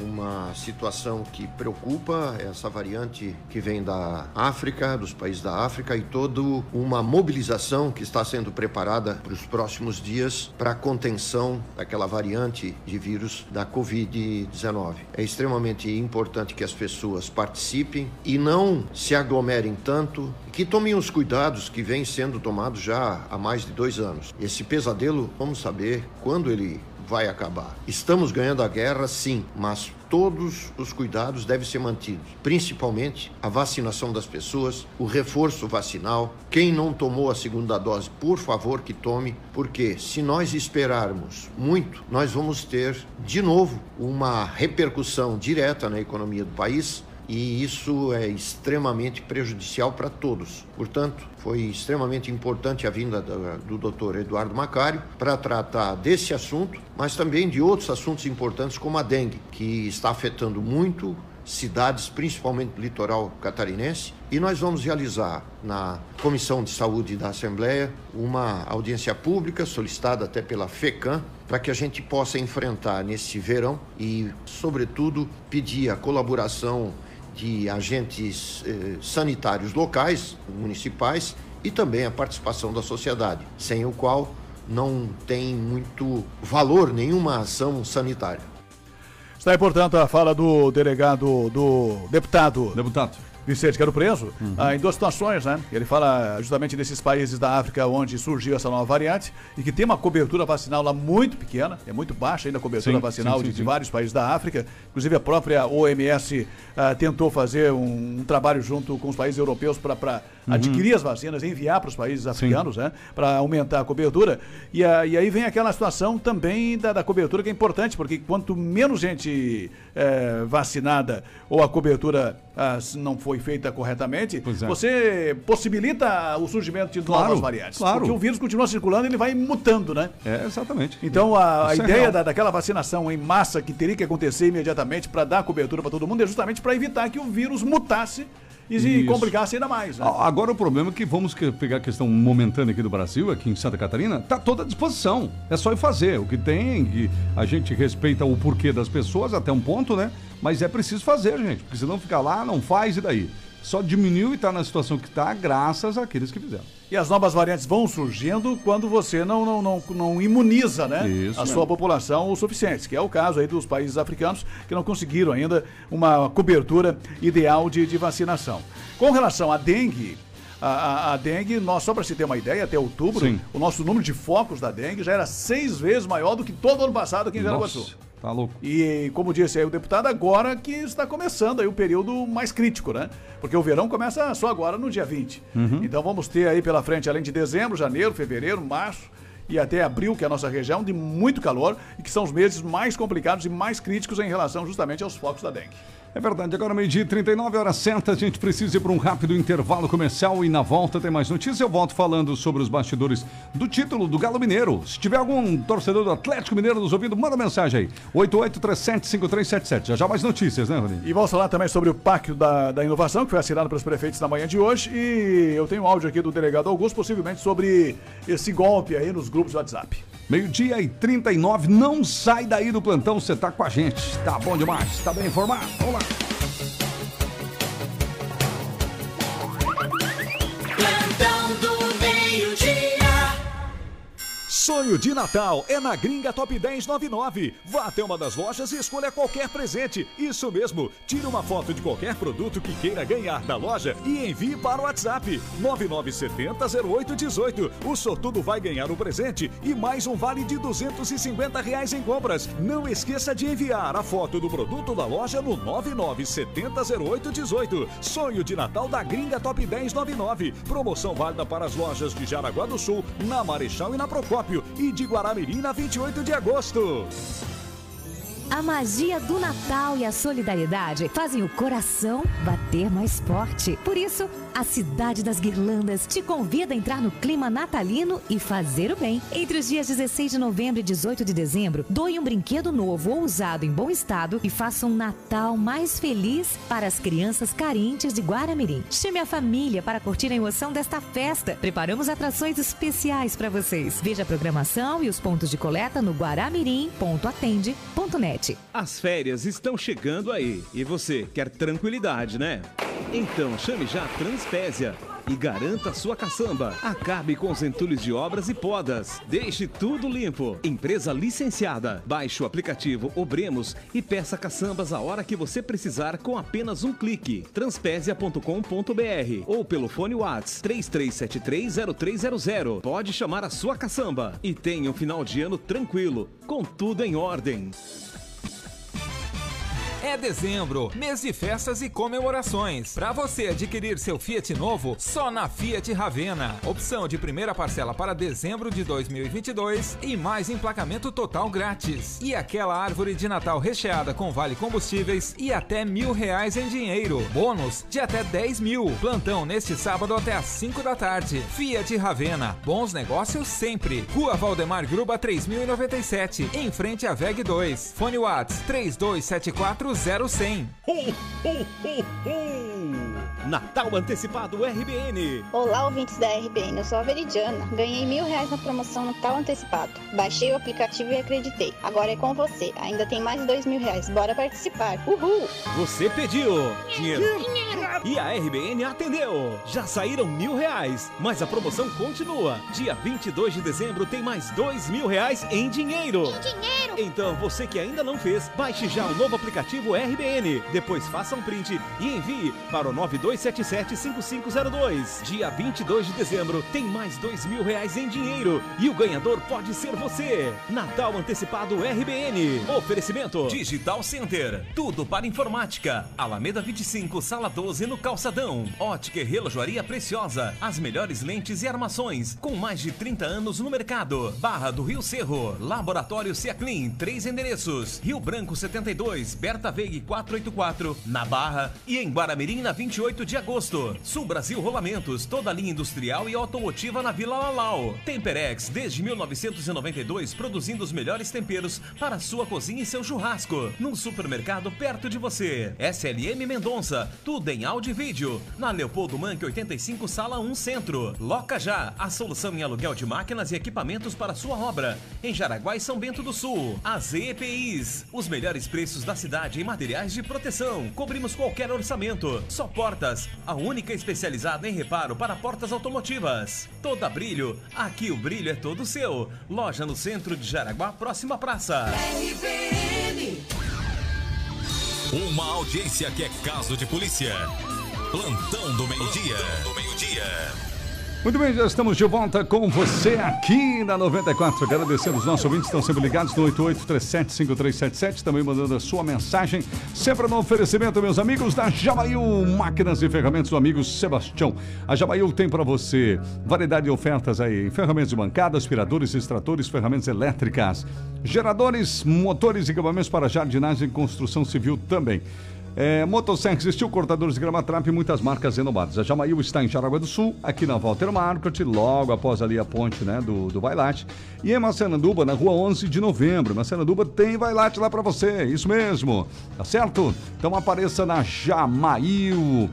S11: Uma situação que preocupa essa variante que vem da África, dos países da África, e toda uma mobilização que está sendo preparada para os próximos dias para a contenção daquela variante de vírus da Covid-19. É extremamente importante que as pessoas participem e não se aglomerem tanto que tomem os cuidados que vêm sendo tomados já há mais de dois anos. Esse pesadelo, vamos saber quando ele vai acabar. Estamos ganhando a guerra, sim, mas todos os cuidados devem ser mantidos, principalmente a vacinação das pessoas, o reforço vacinal. Quem não tomou a segunda dose, por favor que tome, porque se nós esperarmos muito, nós vamos ter de novo uma repercussão direta na economia do país e isso é extremamente prejudicial para todos. Portanto, foi extremamente importante a vinda da- do Dr. Eduardo Macário para tratar desse assunto, mas também de outros assuntos importantes como a dengue, que está afetando muito cidades, principalmente do litoral catarinense, e nós vamos realizar na Comissão de Saúde da Assembleia uma audiência pública solicitada até pela FECAM para que a gente possa enfrentar nesse verão e, sobretudo, pedir a colaboração de agentes eh, sanitários locais, municipais e também a participação da sociedade, sem o qual não tem muito valor nenhuma ação sanitária.
S2: Está aí, portanto, a fala do delegado, do deputado.
S1: Deputado.
S2: Vicente Quero Preso, ah, em duas situações, né? Ele fala justamente desses países da África onde surgiu essa nova variante e que tem uma cobertura vacinal lá muito pequena, é muito baixa ainda a cobertura
S1: Sim,
S2: vacinal
S1: sim, sim,
S2: de, de vários países da África. Inclusive a própria OMS ah, tentou fazer um, um trabalho junto com os países europeus para
S1: Uhum.
S2: adquirir as vacinas enviar para os países africanos, né? Para aumentar a cobertura. E, a- e aí vem aquela situação também da, da cobertura que é importante, porque quanto menos gente eh, vacinada ou a cobertura ah, não foi feita corretamente,
S1: é.
S2: você possibilita o surgimento de
S1: Claro,
S2: novas variantes.
S1: claro.
S2: Porque o vírus continua circulando e ele vai mutando, né?
S1: É, exatamente.
S2: Então a, a
S1: é
S2: ideia da, daquela vacinação em massa que teria que acontecer imediatamente para dar cobertura para todo mundo é justamente para evitar que o vírus mutasse e se complicasse ainda mais. Né?
S1: Agora o problema é que vamos pegar a questão momentânea aqui do Brasil, aqui em Santa Catarina, tá toda à disposição. É só ir fazer. O que tem, que a gente respeita o porquê das pessoas até um ponto, né? Mas é preciso fazer, gente. Porque senão fica lá, não faz e daí. Só diminuiu e tá na situação que tá, graças àqueles que fizeram.
S2: E as novas variantes vão surgindo quando você não, não, não, não imuniza né,
S1: Isso
S2: a sua população o suficiente, que é o caso aí dos países africanos que não conseguiram ainda uma cobertura ideal de, de vacinação. Com relação à dengue, a, a- a dengue, nós, só para se ter uma ideia, até outubro,
S1: Sim.
S2: o nosso número de focos da dengue já era seis vezes maior do que todo ano passado aqui em Jaraguaçu.
S1: Nossa, tá louco.
S2: E, como disse aí o deputado, agora que está começando aí o período mais crítico, né? Porque o verão começa só agora no dia 20.
S1: Uhum.
S2: Então vamos ter aí pela frente, além de dezembro, janeiro, fevereiro, março e até abril, que é a nossa região, de muito calor e que são os meses mais complicados e mais críticos em relação justamente aos focos da dengue.
S1: É verdade, agora meio-dia e 39 horas certas, a gente precisa ir para um rápido intervalo comercial e na volta tem mais notícias. Eu volto falando sobre os bastidores do título do Galo Mineiro. Se tiver algum torcedor do Atlético Mineiro nos ouvindo, manda mensagem aí. 88375377. Já já mais notícias, né, Rodrigo?
S2: E vamos falar também sobre o Pacto da, da Inovação, que foi assinado pelos prefeitos na manhã de hoje. E eu tenho um áudio aqui do delegado Augusto, possivelmente sobre esse golpe aí nos grupos de WhatsApp.
S1: Meio-dia e 39, não sai daí do plantão, você tá com a gente. Tá bom demais, tá bem informado? Vamos lá.
S12: Plantão do meio-dia.
S13: Sonho de Natal é na Gringa Top 1099. Vá até uma das lojas e escolha qualquer presente. Isso mesmo, tire uma foto de qualquer produto que queira ganhar da loja e envie para o WhatsApp 99700818. O sortudo vai ganhar o presente e mais um vale de 250 reais em compras. Não esqueça de enviar a foto do produto da loja no 99700818. Sonho de Natal da Gringa Top 1099. Promoção válida para as lojas de Jaraguá do Sul, na Marechal e na Procópio e de Guaramirim na 28 de agosto.
S14: A magia do Natal e a solidariedade fazem o coração bater mais forte. Por isso, a Cidade das Guirlandas te convida a entrar no clima natalino e fazer o bem. Entre os dias 16 de novembro e 18 de dezembro, doe um brinquedo novo ou usado em bom estado e faça um Natal mais feliz para as crianças carentes de Guaramirim. Chame a família para curtir a emoção desta festa. Preparamos atrações especiais para vocês. Veja a programação e os pontos de coleta no guaramirim.atende.net.
S15: As férias estão chegando aí e você quer tranquilidade, né? Então chame já a Transpésia e garanta sua caçamba. Acabe com os entulhos de obras e podas. Deixe tudo limpo. Empresa licenciada. Baixe o aplicativo Obremos e peça caçambas a hora que você precisar com apenas um clique. Transpésia.com.br ou pelo fone Whats 33730300. Pode chamar a sua caçamba e tenha um final de ano tranquilo, com tudo em ordem.
S16: É dezembro, mês de festas e comemorações. Para você adquirir seu Fiat novo, só na Fiat Ravena. Opção de primeira parcela para dezembro de 2022 e mais emplacamento total grátis. E aquela árvore de Natal recheada com vale combustíveis e até mil reais em dinheiro. Bônus de até 10 mil. Plantão neste sábado até às 5 da tarde. Fiat Ravena. Bons negócios sempre. Rua Valdemar Gruba 3097, em frente à VEG 2. Fone Whats 3274 0100.
S15: Natal antecipado RBN.
S17: Olá, ouvintes da RBN, eu sou a Veridiana. Ganhei mil reais na promoção Natal Antecipado. Baixei o aplicativo e acreditei. Agora é com você. Ainda tem mais dois mil reais. Bora participar. Uhul!
S15: Você pediu dinheiro. E a RBN atendeu. Já saíram mil reais, mas a promoção continua. Dia 22 de dezembro tem mais dois mil reais em dinheiro.
S18: Em dinheiro.
S15: Então você que ainda não fez, baixe já o novo aplicativo RBN. Depois faça um print e envie para o 92775502. Dia 22 de dezembro tem mais dois mil reais em dinheiro e o ganhador pode ser você. Natal antecipado RBN. Oferecimento Digital Center. Tudo para informática. Alameda 25, sala 12 no Calçadão. Ótica e relojoaria preciosa. As melhores lentes e armações com mais de 30 anos no mercado. Barra do Rio Cerro. Laboratório Ciaclin. Três endereços. Rio Branco 72, Berta Veig 484, na Barra e em Guaramirim na 28 de agosto. Sul Brasil Rolamentos, toda a linha industrial e automotiva na Vila Lalau. Temperex, desde 1992, produzindo os melhores temperos para sua cozinha e seu churrasco. Num supermercado perto de você. SLM Mendonça, tudo em áudio e vídeo. Na Leopoldo Manque 85, sala 1 Centro. Loca Já, a solução em aluguel de máquinas e equipamentos para sua obra. Em Jaraguá e São Bento do Sul. AZ EPIs, os melhores preços da cidade em materiais de proteção. Cobrimos qualquer orçamento. Só Portas, a única especializada em reparo para portas automotivas. Toda Brilho, aqui o brilho é todo seu. Loja no centro de Jaraguá, próxima praça.
S19: Uma audiência que é caso de polícia. Plantão do meio-dia. do meio-dia.
S1: Muito bem, já estamos de volta com você aqui na 94. Agradecendo os nossos ouvintes estão sempre ligados no 88375377, também mandando a sua mensagem. Sempre no oferecimento, meus amigos, da Jabail Máquinas e Ferramentas do amigo Sebastião. A Jabail tem para você variedade de ofertas aí: ferramentas de bancada, aspiradores, extratores, ferramentas elétricas, geradores, motores e equipamentos para jardinagem e construção civil também. É, Motosserra Steel, cortadores de grama trap e muitas marcas renomadas. A Jamail está em Jaraguá do Sul, aqui na Walter Market, logo após ali a ponte né, do, do Vailate. E em Maceranduba, na rua 11 de novembro. Maceranduba tem Vailate lá para você, isso mesmo. Tá certo? Então apareça na Jamail.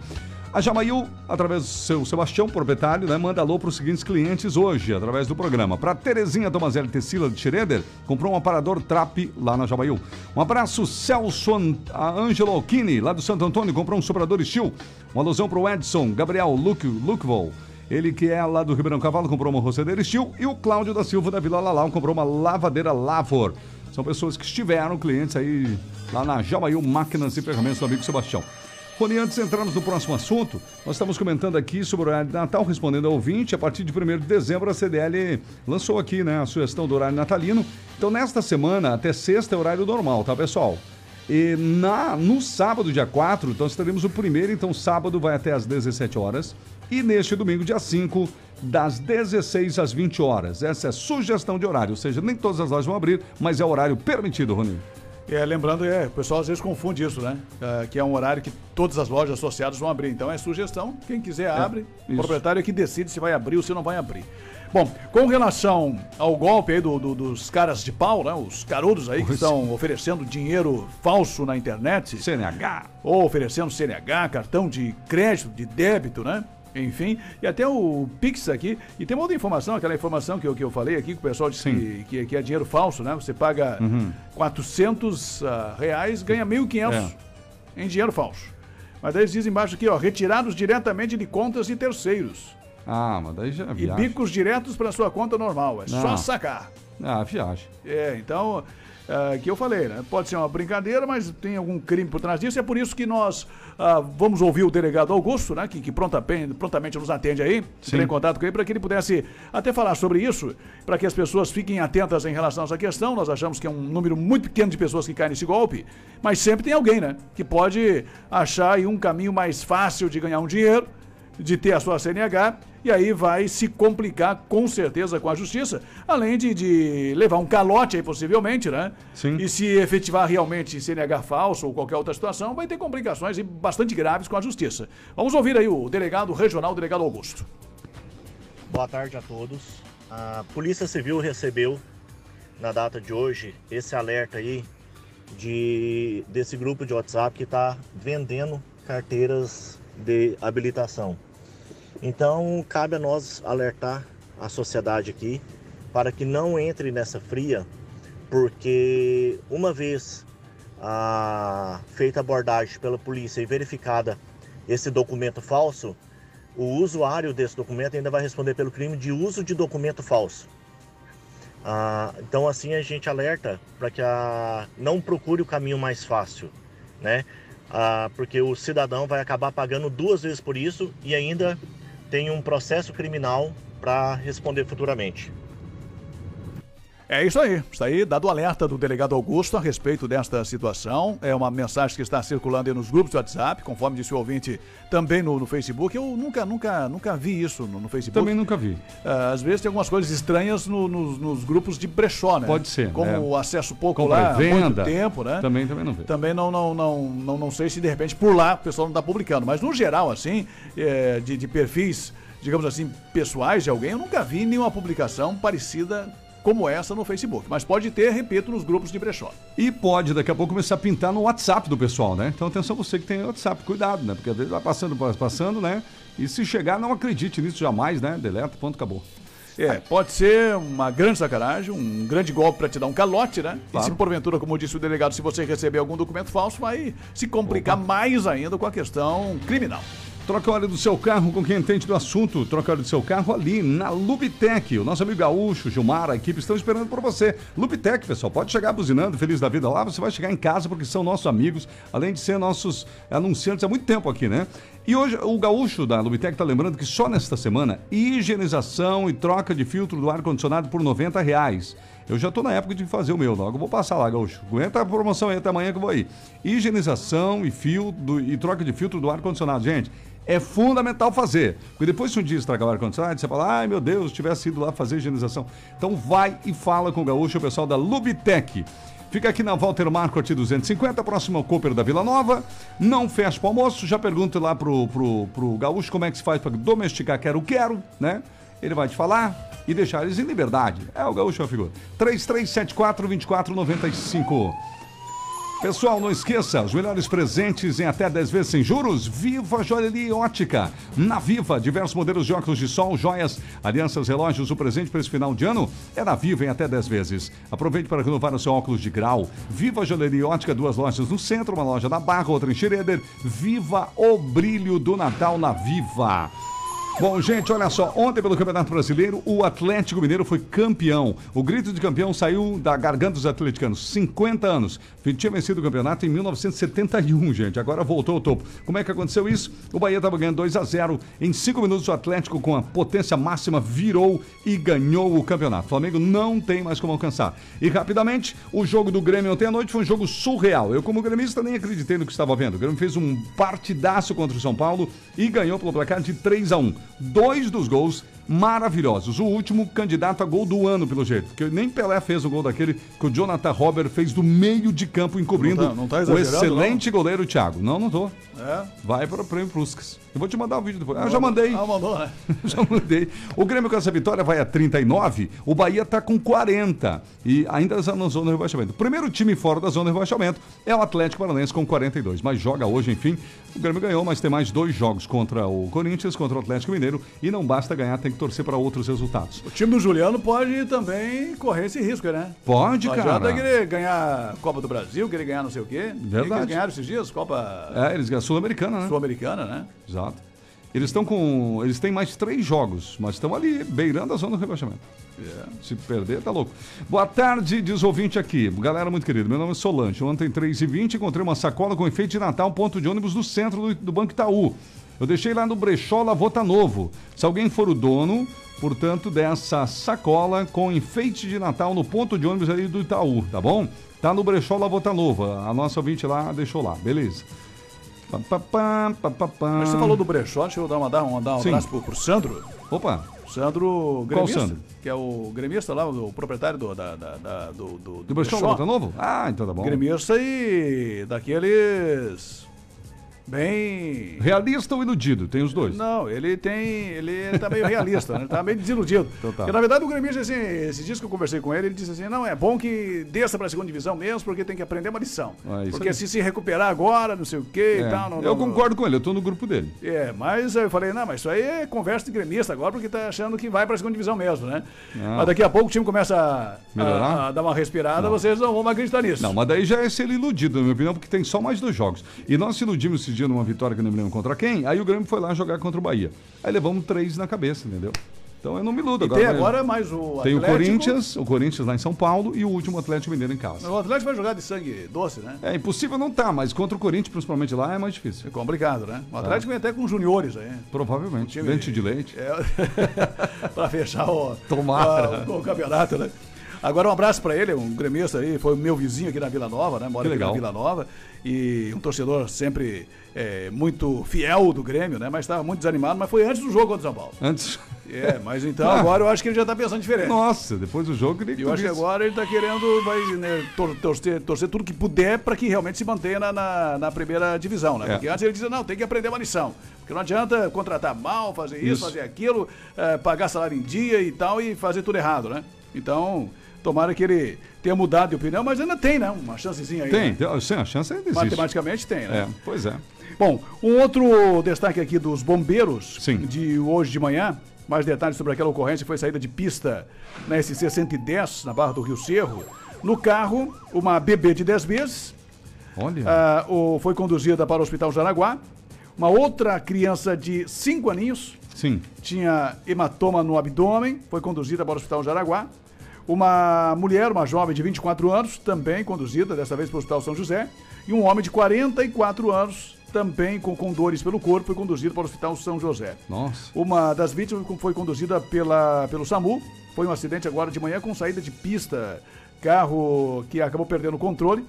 S1: A Jamail, através do seu Sebastião, proprietário, né, manda alô para os seguintes clientes hoje, através do programa. Para Terezinha Tomazelli Tecila de Schroeder, comprou um aparador Trap lá na Jamail. Um abraço, Celso Angelo Alchini, lá do Santo Antônio, comprou um soprador Steel. Uma alusão para o Edson Gabriel Luke, Lukevol. Ele que é lá do Ribeirão Cavalo, comprou uma rocedeira Steel. E o Cláudio da Silva, da Vila Lalau, comprou uma lavadeira Lavor. São pessoas que estiveram clientes aí lá na Jamail Máquinas e Ferramentas do amigo Sebastião. Rony, antes de entrarmos no próximo assunto, nós estamos comentando aqui sobre o horário de Natal, respondendo ao ouvinte. A partir de 1 de dezembro, a CDL lançou aqui né, a sugestão do horário natalino. Então, nesta semana, até sexta é horário normal, tá, pessoal? E na, no sábado, dia 4, então estaremos o primeiro, então sábado vai até às 17 horas. E neste domingo, dia 5, das 16 às 20 horas. Essa é sugestão de horário, ou seja, nem todas as lojas vão abrir, mas é o horário permitido, Rony.
S2: É, lembrando, é, o pessoal às vezes confunde isso, né? É, que é um horário que todas as lojas associadas vão abrir. Então é sugestão, quem quiser abre. o
S1: isso.
S2: proprietário é que decide se vai abrir ou se não vai abrir. Bom, com relação ao golpe aí do- do- dos caras de pau, né? Os carudos aí que estão oferecendo dinheiro falso na internet.
S1: CNH.
S2: Ou oferecendo CNH, cartão de crédito, de débito, né? Enfim, e até o Pix aqui. E tem uma outra informação, aquela informação que eu, que eu falei aqui, que o pessoal disse que, que, que é dinheiro falso, né? Você paga
S1: Uhum.
S2: 400 ah, reais, ganha 1.500
S1: É.
S2: em dinheiro falso. Mas daí eles dizem embaixo aqui, ó, retirados diretamente de contas de terceiros.
S1: Ah, mas daí já é
S2: E bicos diretos para sua conta normal. É só
S1: Não.
S2: sacar.
S1: Ah, viagem.
S2: É, então, é, que eu falei, né? Pode ser uma brincadeira, mas tem algum crime por trás disso. É por isso que nós ah, vamos ouvir o delegado Augusto, né? Que, que prontamente, prontamente nos atende aí, entrar em contato com ele, para que ele pudesse até falar sobre isso, para que as pessoas fiquem atentas em relação a essa questão. Nós achamos que é um número muito pequeno de pessoas que caem nesse golpe, mas sempre tem alguém, né? Que pode achar aí um caminho mais fácil de ganhar um dinheiro de ter a sua CNH e aí vai se complicar com certeza com a justiça, além de, de levar um calote aí possivelmente, né?
S1: Sim.
S2: E se efetivar realmente CNH falso ou qualquer outra situação, vai ter complicações e bastante graves com a justiça. Vamos ouvir aí o delegado regional, o delegado Augusto.
S18: Boa tarde a todos. A Polícia Civil recebeu na data de hoje esse alerta aí de desse grupo de WhatsApp que está vendendo carteiras de habilitação. Então cabe a nós alertar a sociedade aqui para que não entre nessa fria, porque uma vez a, feita a abordagem pela polícia e verificada esse documento falso, o usuário desse documento ainda vai responder pelo crime de uso de documento falso. Ah, então assim a gente alerta para que a, não procure o caminho mais fácil, né? Ah, porque o cidadão vai acabar pagando duas vezes por isso e ainda tem um processo criminal para responder futuramente.
S2: É isso aí. Está aí dado o alerta do delegado Augusto a respeito desta situação. É uma mensagem que está circulando aí nos grupos do WhatsApp, conforme disse o ouvinte, também no, no Facebook. Eu nunca, nunca, nunca vi isso no, no Facebook.
S1: Também nunca vi.
S2: Ah, às vezes tem algumas coisas estranhas no- nos- grupos de brechó, né?
S1: Pode ser,
S2: Como
S1: é.
S2: o acesso pouco
S1: Compra
S2: lá,
S1: e
S2: há muito
S1: venda.
S2: tempo, né?
S1: Também, também não vê.
S2: Também não, não, não, não, não sei se de repente por lá o pessoal não está publicando. Mas no geral, assim, é, de, de perfis, digamos assim, pessoais de alguém, eu nunca vi nenhuma publicação parecida como essa no Facebook. Mas pode ter, repito, nos grupos de brechó.
S1: E pode daqui a pouco começar a pintar no WhatsApp do pessoal, né? Então atenção você que tem WhatsApp, cuidado, né? Porque às vezes vai passando, passando, né? E se chegar, não acredite nisso jamais, né? Deleta, ponto, acabou.
S2: É, pode ser uma grande sacanagem, um grande golpe para te dar um calote, né? E
S1: Claro.
S2: se porventura, como disse o delegado, se você receber algum documento falso, vai se complicar mais ainda com a questão criminal.
S1: Troca óleo do seu carro com quem entende do assunto. Troca óleo do seu carro ali na Lubitec. O nosso amigo Gaúcho, Gilmar, a equipe estão esperando por você. Lubitec, pessoal, pode chegar buzinando, feliz da vida lá. Você vai chegar em casa porque são nossos amigos, além de ser nossos anunciantes há muito tempo aqui, né? E hoje o Gaúcho da Lubitec está lembrando que só nesta semana, higienização e troca de filtro do ar-condicionado por 90 reais. Eu já tô na época de fazer o meu, logo vou passar lá, Gaúcho. Aguenta a promoção aí até amanhã que eu vou aí. Higienização e fio do- e troca de filtro do ar-condicionado. Gente, é fundamental fazer. Porque depois se um dia estragar o ar-condicionado, você fala, ai meu Deus, tivesse ido lá fazer higienização. Então vai e fala com o Gaúcho, o pessoal da Lubitec. Fica aqui na Walter Marco 250, próximo ao Cooper da Vila Nova. Não fecha pro almoço. Já pergunta lá pro, pro, pro Gaúcho como é que se faz para domesticar quero-quero, né? Ele vai te falar e deixar eles em liberdade. É o Gaúcho a figura. 3374-2495. Pessoal, não esqueça, os melhores presentes em até 10 vezes sem juros, Viva Joalheria Ótica. Na Viva, diversos modelos de óculos de sol, joias, alianças, relógios, o presente para esse final de ano é na Viva em até 10 vezes. Aproveite para renovar o seu óculos de grau. Viva Joalheria Ótica, duas lojas no centro, uma loja na Barra, outra em Schroeder. Viva o brilho do Natal na Viva. Bom, gente, olha só. Ontem, pelo Campeonato Brasileiro, o Atlético Mineiro foi campeão. O grito de campeão saiu da garganta dos atleticanos. 50 anos. Tinha vencido o campeonato em 1971, gente. Agora voltou ao topo. Como é que aconteceu isso? O Bahia estava ganhando 2 a 0 Em 5 minutos, o Atlético, com a potência máxima, virou e ganhou o campeonato. O Flamengo não tem mais como alcançar. E rapidamente, o jogo do Grêmio ontem à noite foi um jogo surreal. Eu, como gremista, nem acreditei no que estava vendo. O Grêmio fez um partidaço contra o São Paulo e ganhou pelo placar de 3 a 1 dois dos gols maravilhosos. O último candidato a gol do ano, pelo jeito. Porque nem Pelé fez o gol daquele que o Jonathan Robert fez do meio de campo, encobrindo
S2: Não tá- não tá
S1: o excelente goleiro Thiago. Não, não tô.
S2: É?
S1: Vai para o prêmio Puskas. Eu vou te mandar o vídeo depois. Ah, já mandei.
S2: Ah, mandou, né? *laughs*
S1: Já mandei. O Grêmio com essa vitória vai a 39, o Bahia está com 40 e ainda está na zona de rebaixamento. O primeiro time fora da zona de rebaixamento é o Atlético Paranaense com 42, mas joga hoje, enfim. O Grêmio ganhou, mas tem mais dois jogos contra o Corinthians, contra o Atlético Mineiro e não basta ganhar, tem que torcer para outros resultados.
S2: O time do Juliano pode também correr esse risco, né?
S1: Pode,
S2: Não
S1: cara.
S2: adianta querer ganhar Copa do Brasil, querer ganhar não sei o quê.
S1: Verdade.
S2: Eles ganharam esses dias, Copa
S1: É, eles ganham Sul-Americana, né?
S2: Sul-Americana, né?
S1: Exato. Eles estão com. Eles têm mais três jogos, mas estão ali, beirando a zona do rebaixamento.
S2: É.
S1: Se perder, tá louco. Boa tarde, diz ouvinte aqui. Galera muito querida, meu nome é Solange. Ontem, 3h20, encontrei uma sacola com enfeite de Natal, ponto de ônibus no centro do, do Banco Itaú. Eu deixei lá no brechó Lavota Novo. Se alguém for o dono, portanto, dessa sacola com enfeite de Natal no ponto de ônibus ali do Itaú, tá bom? Tá no brechó Lavota Novo. A nossa ouvinte lá deixou lá, beleza. Pá, pá, pá, pá, pá.
S2: Mas você falou do brechó, deixa eu dar, uma, dar um, dar um
S1: Sim.
S2: abraço pro, pro Sandro.
S1: Opa.
S2: Sandro gremista.
S1: Sandro?
S2: Que é o gremista lá, o proprietário do, da, da- da- do, do,
S1: Do brechó Lavota Novo? Ah, então tá bom.
S2: Gremista e daqueles bem...
S1: Realista ou iludido? Tem os dois.
S2: Não, ele tem. Ele tá meio realista, né? Ele tá meio desiludido.
S1: Então tá.
S2: Porque, na verdade, o gremista, assim, esses dias que eu conversei com ele, ele disse assim: não, é bom que desça pra segunda divisão mesmo, porque tem que aprender uma lição.
S1: Ah,
S2: porque
S1: aí.
S2: se se recuperar agora, não sei o quê
S1: É,
S2: e tal. Não,
S1: eu
S2: não-
S1: concordo com ele, eu tô no grupo dele.
S2: É, mas eu falei, não, mas isso aí é conversa de gremista agora, porque tá achando que vai pra segunda divisão mesmo, né?
S1: Não.
S2: Mas daqui a pouco o time começa a, a- a dar uma respirada,
S1: Não.
S2: vocês não vão acreditar nisso.
S1: Não, mas daí já é ser iludido, na minha opinião, porque tem só mais dois jogos. E nós se iludimos esse dia numa vitória que eu não me lembro contra quem, aí o Grêmio foi lá jogar contra o Bahia. Aí levamos três na cabeça, entendeu? Então eu não me iludo agora.
S2: tem agora mais o
S1: Tem o
S2: Atlético.
S1: Corinthians, o Corinthians lá em São Paulo e o último Atlético Mineiro em casa.
S2: O Atlético vai jogar de sangue doce, né?
S1: É impossível não tá, mas contra o Corinthians, principalmente lá, é mais difícil.
S2: É complicado, né? O
S1: Tá.
S2: Atlético vem até com juniores aí.
S1: Provavelmente. Dente de leite.
S2: É, *laughs* pra fechar o,
S1: Tomara.
S2: o, o campeonato, né? Agora um abraço pra ele, um gremista aí, foi o meu vizinho aqui na Vila Nova, né? Mora aqui na. Vila Nova. E um torcedor sempre é, muito fiel do Grêmio, né? Mas estava muito desanimado, mas foi antes do jogo contra o São Paulo.
S1: Antes.
S2: É, mas então
S1: Ah.
S2: agora eu acho que ele já tá pensando diferente.
S1: Nossa, depois do jogo ele
S2: E eu acho que agora ele tá querendo vai, né, tor- torcer, torcer tudo que puder para que realmente se mantenha na, na, na primeira divisão, né?
S1: É.
S2: Porque antes ele dizia, não, tem que aprender uma lição. Porque não adianta contratar mal, fazer isso,
S1: Isso.
S2: fazer aquilo, eh, pagar salário em dia e tal, e fazer tudo errado, né? Então, tomara que ele tenha mudado de opinião, mas ainda tem, né? Uma chancezinha aí.
S1: Tem,
S2: né?
S1: tem, sim, a chance ainda existe.
S2: Matematicamente tem, né?
S1: É, pois é.
S2: Bom, um outro destaque aqui dos bombeiros de hoje de manhã. Mais detalhes sobre aquela ocorrência foi saída de pista na SC 110, na Barra do Rio Cerro. No carro, uma bebê de 10 meses.
S1: Olha.
S2: ah, o- foi conduzida para o Hospital Jaraguá. Uma outra criança de 5 aninhos.
S1: Sim.
S2: Tinha hematoma no abdômen, foi conduzida para o Hospital Jaraguá. Uma mulher, uma jovem de 24 anos, também conduzida, dessa vez para o Hospital São José. E um homem de 44 anos, também com, com dores pelo corpo, foi conduzido para o Hospital São José.
S1: Nossa.
S2: Uma das vítimas foi conduzida pela, pelo SAMU. Foi um acidente agora de manhã com saída de pista. Carro que acabou perdendo o controle.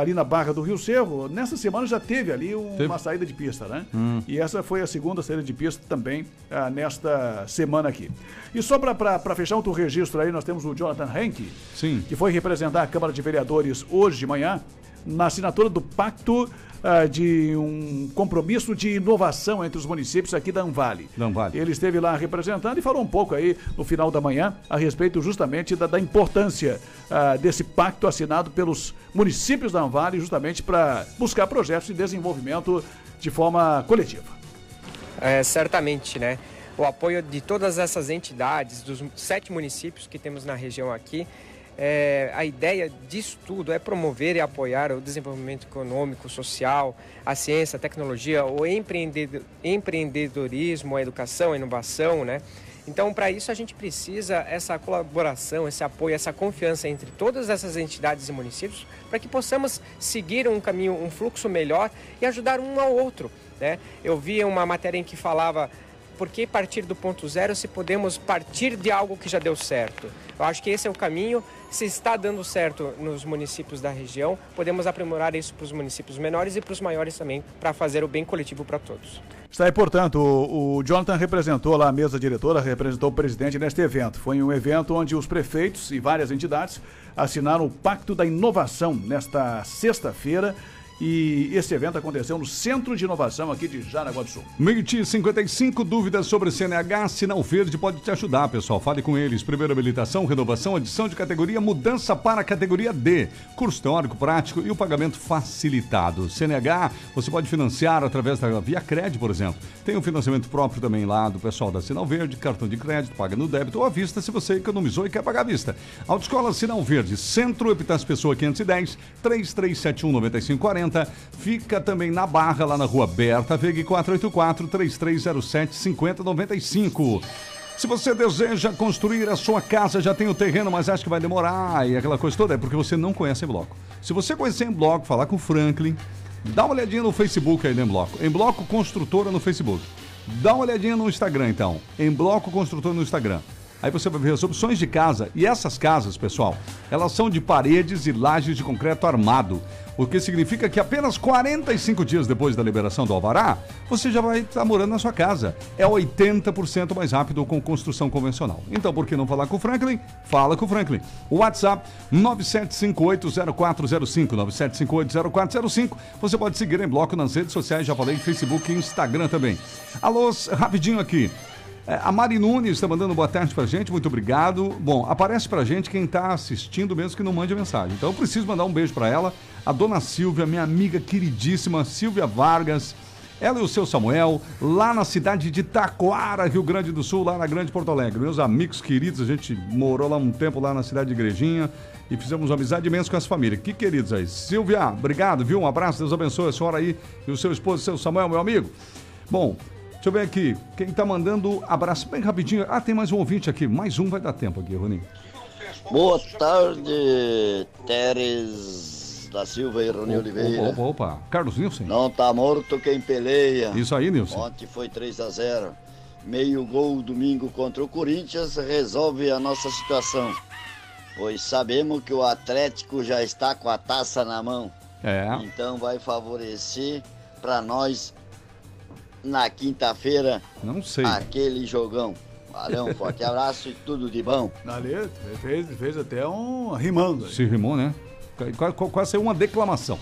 S2: Ali na Barra do Rio Cerro. Nessa semana já teve ali um-
S1: Teve?
S2: uma saída de pista, né?
S1: Hum.
S2: E essa foi a segunda saída de pista também ah, nesta semana aqui. E só para fechar outro registro aí, nós temos o Jonathan Henke,
S1: Sim.
S2: que foi representar a Câmara de Vereadores hoje de manhã na assinatura do pacto ah, de um compromisso de inovação entre os municípios aqui da Anvale.
S1: Danvale.
S2: Ele esteve lá representando e falou um pouco aí no final da manhã a respeito justamente da, da importância ah, desse pacto assinado pelos municípios da Anvale justamente para buscar projetos de desenvolvimento de forma coletiva.
S20: É, certamente, né? O apoio de todas essas entidades, dos sete municípios que temos na região aqui, é, a ideia disso tudo é promover e apoiar o desenvolvimento econômico, social, a ciência, a tecnologia, o empreendedor- empreendedorismo, a educação, a inovação, né? Então, para isso, a gente precisa essa colaboração, esse apoio, essa confiança entre todas essas entidades e municípios para que possamos seguir um caminho, um fluxo melhor e ajudar um ao outro. Né? Eu vi uma matéria em que falava por que partir do ponto zero se podemos partir de algo que já deu certo? Eu acho que esse é o caminho. Se está dando certo nos municípios da região, podemos aprimorar isso para os municípios menores e para os maiores também, para fazer o bem coletivo para todos.
S2: Está aí, portanto, o, o Jonathan representou lá a mesa diretora, representou o presidente neste evento. Foi um evento onde os prefeitos e várias entidades assinaram o Pacto da Inovação nesta sexta-feira. E esse evento aconteceu no Centro de Inovação aqui de Jaraguá do Sul.
S1: Meio-dia e 55 dúvidas sobre CNH, Sinal Verde pode te ajudar, pessoal. Fale com eles. Primeira habilitação, renovação, adição de categoria, mudança para a categoria D. Curso teórico prático e o pagamento facilitado. CNH, você pode financiar através da Via Cred, por exemplo. Tem um financiamento próprio também lá do pessoal da Sinal Verde, cartão de crédito, paga no débito ou à vista se você economizou e quer pagar à vista. Autoescola Sinal Verde, Centro Epitácio Pessoa 510, 3371 9540. Fica também na Barra, lá na rua Berta, VEG 484 3307 5095. Se você deseja construir a sua casa, já tem o terreno, mas acha que vai demorar e aquela coisa toda, é porque você não conhece em bloco. Se você conhecer em bloco, falar com o Franklin, dá uma olhadinha no Facebook aí do Em Bloco. Em Bloco Construtora no Facebook. Dá uma olhadinha no Instagram, então. Em Bloco Construtora no Instagram. Aí você vai ver as opções de casa. E essas casas, pessoal, elas são de paredes e lajes de concreto armado. O que significa que apenas 45 dias depois da liberação do Alvará, você já vai estar morando na sua casa. É 80% mais rápido com construção convencional. Então, por que não falar com o Franklin? Fala com o Franklin. WhatsApp 97580405, 97580405. Você pode seguir em bloco nas redes sociais, já falei, Facebook e Instagram também. Alô, rapidinho aqui. É, a Mari Nunes está mandando boa tarde pra gente, muito obrigado. Bom, aparece pra gente quem tá assistindo mesmo que não mande mensagem. Então eu preciso mandar um beijo pra ela, a dona Silvia, minha amiga queridíssima Silvia Vargas. Ela e o seu Samuel, lá na cidade de Taquara, Rio Grande do Sul, lá na Grande Porto Alegre. Meus amigos queridos, a gente morou lá um tempo lá na cidade de Igrejinha e fizemos uma amizade imensa com essa família. Que queridos aí. Silvia, obrigado, viu? Um abraço, Deus abençoe a senhora aí e o seu esposo, seu Samuel, meu amigo. Bom, Deixa eu ver aqui. Quem tá mandando abraço bem rapidinho. Ah, tem mais um ouvinte aqui. Mais um vai dar tempo aqui, Roninho.
S21: Boa tarde, Teres da Silva e Rony Oliveira.
S1: Opa, opa, opa. Carlos Nilson.
S21: Não tá morto quem peleia.
S1: Isso aí, Nilson.
S21: Ontem foi 3 a 0 Meio gol domingo contra o Corinthians resolve a nossa situação. Pois sabemos que o Atlético já está com a taça na mão.
S1: É.
S21: Então vai favorecer para nós na quinta-feira
S1: Não sei.
S21: aquele jogão. Valeu, um *laughs* forte abraço e tudo de bom.
S2: Ali fez, fez até um rimando. aí.
S1: Se rimou, né? Quase, saiu uma declamação.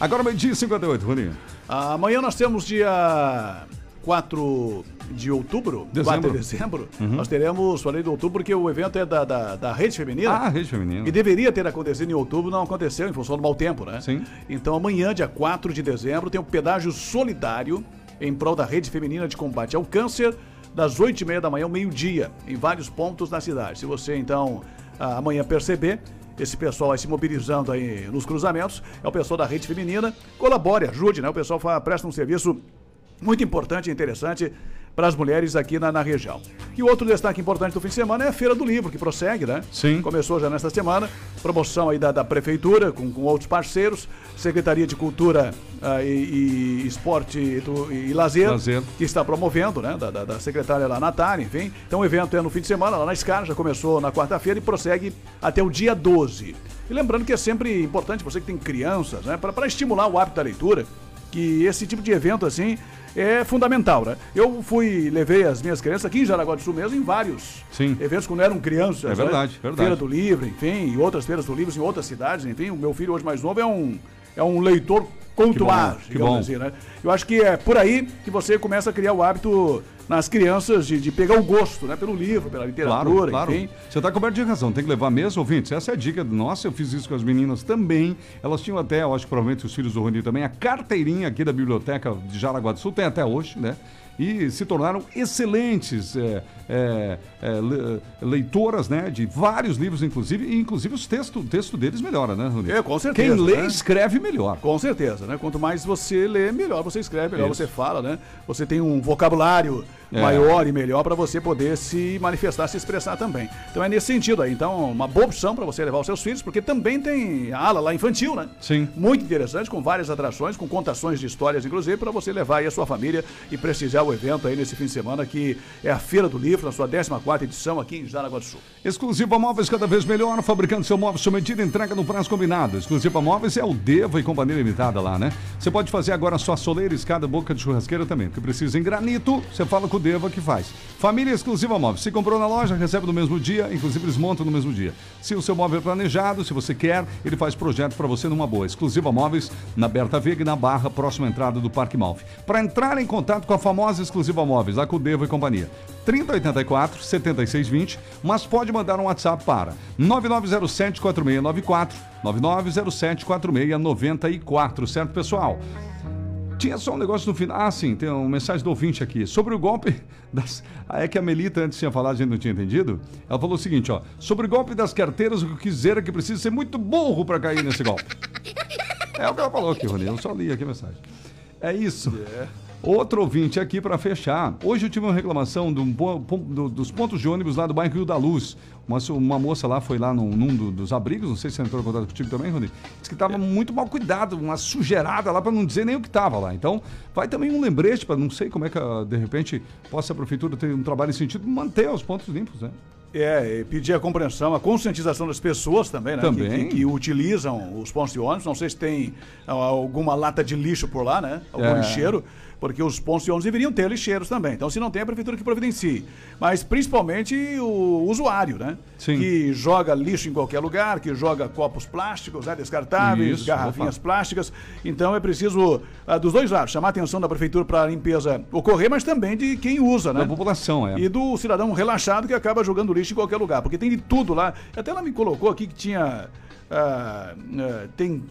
S1: Agora, meio-dia e 58, Roninho.
S2: Amanhã nós temos dia 4 de outubro,
S1: Dezembro.
S2: 4 de dezembro,
S1: Uhum.
S2: nós teremos, falei de outubro, porque o evento é da, da, da Rede Feminina.
S1: Ah, Rede Feminina.
S2: E deveria ter acontecido em outubro, não aconteceu em função do mau tempo, né?
S1: Sim.
S2: Então amanhã, dia 4 de dezembro, tem um pedágio solidário em prol da Rede Feminina de Combate ao Câncer, das 8h30 da manhã ao meio-dia, em vários pontos da cidade. Se você, então, ah, amanhã perceber, esse pessoal vai se mobilizando aí nos cruzamentos, é o pessoal da Rede Feminina, colabore, ajude, né? O pessoal presta um serviço muito importante e interessante para as mulheres aqui na, na região. E outro destaque importante do fim de semana é a Feira do Livro, que prossegue, né?
S1: Sim.
S2: Começou já nesta semana. Promoção aí da, da Prefeitura, com, com outros parceiros. Secretaria de Cultura ah, e, e Esporte e, do- e Lazer,
S1: Lazer.
S2: que está promovendo, né? Da, da, da secretária lá, Natália, enfim. Então o evento é no fim de semana, lá na Scar, já começou na quarta-feira e prossegue até o dia 12. E lembrando que é sempre importante, você que tem crianças, né? Para estimular o hábito da leitura, que esse tipo de evento, assim, é fundamental, né? Eu fui, levei as minhas crianças aqui em Jaraguá do Sul mesmo, em vários
S1: Sim.
S2: eventos quando eram crianças.
S1: É
S2: né?
S1: verdade, verdade.
S2: Feira do Livro, enfim, e outras feiras do livro em outras cidades, enfim. O meu filho hoje mais novo é um, é um leitor contuar,
S1: Que bom, que bom.
S2: assim, né? Eu acho que é por aí que você começa a criar o hábito nas crianças de, de pegar o gosto, né? Pelo livro, pela literatura,
S1: Claro, claro. Você está coberto de razão, tem que levar mesmo, ouvintes. Essa é a dica. Nossa, eu fiz isso com as meninas também. Elas tinham até, eu acho que provavelmente os filhos do Rony também, a carteirinha aqui da Biblioteca de Jaraguá do Sul, tem até hoje, né? E se tornaram excelentes é, é, é, le- leitoras, né? De vários livros, inclusive, e inclusive os textos, o texto deles melhora, né, Rony?
S2: É, com certeza.
S1: Quem lê,
S2: né?
S1: escreve melhor.
S2: Com certeza, né? Quanto mais você lê, melhor você escreve, melhor
S1: Isso.
S2: você fala, né? Você tem um vocabulário
S1: É.
S2: maior e melhor para você poder se manifestar, se expressar também. Então é nesse sentido aí. Então, uma boa opção para você levar os seus filhos, porque também tem a ala lá infantil, né?
S1: Sim.
S2: Muito interessante, com várias atrações, com contações de histórias, inclusive, para você levar aí a sua família e prestigiar o evento aí nesse fim de semana, que é a Feira do Livro, na sua 14ª edição aqui em Jaraguá do Sul.
S1: Exclusiva Móveis cada vez melhor, fabricando seu móvel sob medida, entrega no prazo combinado. Exclusiva Móveis é o Deva e Companhia Limitada lá, né? Você pode fazer agora sua soleira, escada, boca de churrasqueira também. Porque precisa em granito, você fala com o Deva que faz. Família Exclusiva Móveis. Se comprou na loja, recebe no mesmo dia, inclusive eles montam no mesmo dia. Se o seu móvel é planejado, se você quer, ele faz projeto para você numa boa. Exclusiva Móveis, na Berta Vega e na Barra, próxima entrada do Parque Malfi. Para entrar em contato com a famosa Exclusiva Móveis, lá com o Deva e Companhia. 3084 7620, mas pode mandar um WhatsApp para 9907 4694 9907 4694, certo, pessoal? Tinha só um negócio no final. Ah, sim, tem uma mensagem do ouvinte aqui. Sobre o golpe *laughs* das. Ah, é que a Melita antes tinha falado, a gente não tinha entendido. Ela falou o seguinte, ó. Sobre o golpe das carteiras, o que quis dizer é que precisa ser muito burro para cair nesse golpe. É o que ela falou aqui, Rony. Eu só li aqui a mensagem. É isso. Outro ouvinte aqui para fechar. Hoje eu tive uma reclamação do, do- dos pontos de ônibus lá do bairro Rio da Luz. Uma, uma moça lá foi lá num, num do- dos abrigos, não sei se você entrou em contato contigo também, Rony. Disse que estava muito mal cuidado, uma sujeirada lá para não dizer nem o que estava lá. Então, vai também um lembrete para não sei como é que ah, de repente possa a prefeitura ter um trabalho nesse sentido, manter os pontos limpos, né?
S2: É, e pedir a compreensão, a conscientização das pessoas também, né?
S1: Também.
S2: Que, que- que utilizam os pontos de ônibus. Não sei se tem ah, alguma lata de lixo por lá, né? Algum
S1: É.
S2: lixeiro, porque os pontos de ônibus deveriam ter lixeiros também. Então, se não tem, a prefeitura que providencie. Mas principalmente o usuário, né?
S1: Sim.
S2: Que joga lixo em qualquer lugar, que joga copos plásticos, né? descartáveis,
S1: Isso,
S2: garrafinhas
S1: opa.
S2: plásticas. Então é preciso, ah, dos dois lados, chamar a atenção da prefeitura para a limpeza ocorrer, mas também de quem usa, né?
S1: Da população, é.
S2: E do cidadão relaxado que acaba jogando lixo em qualquer lugar, porque tem de tudo lá. Até ela me colocou aqui que tinha. ah, ah, tem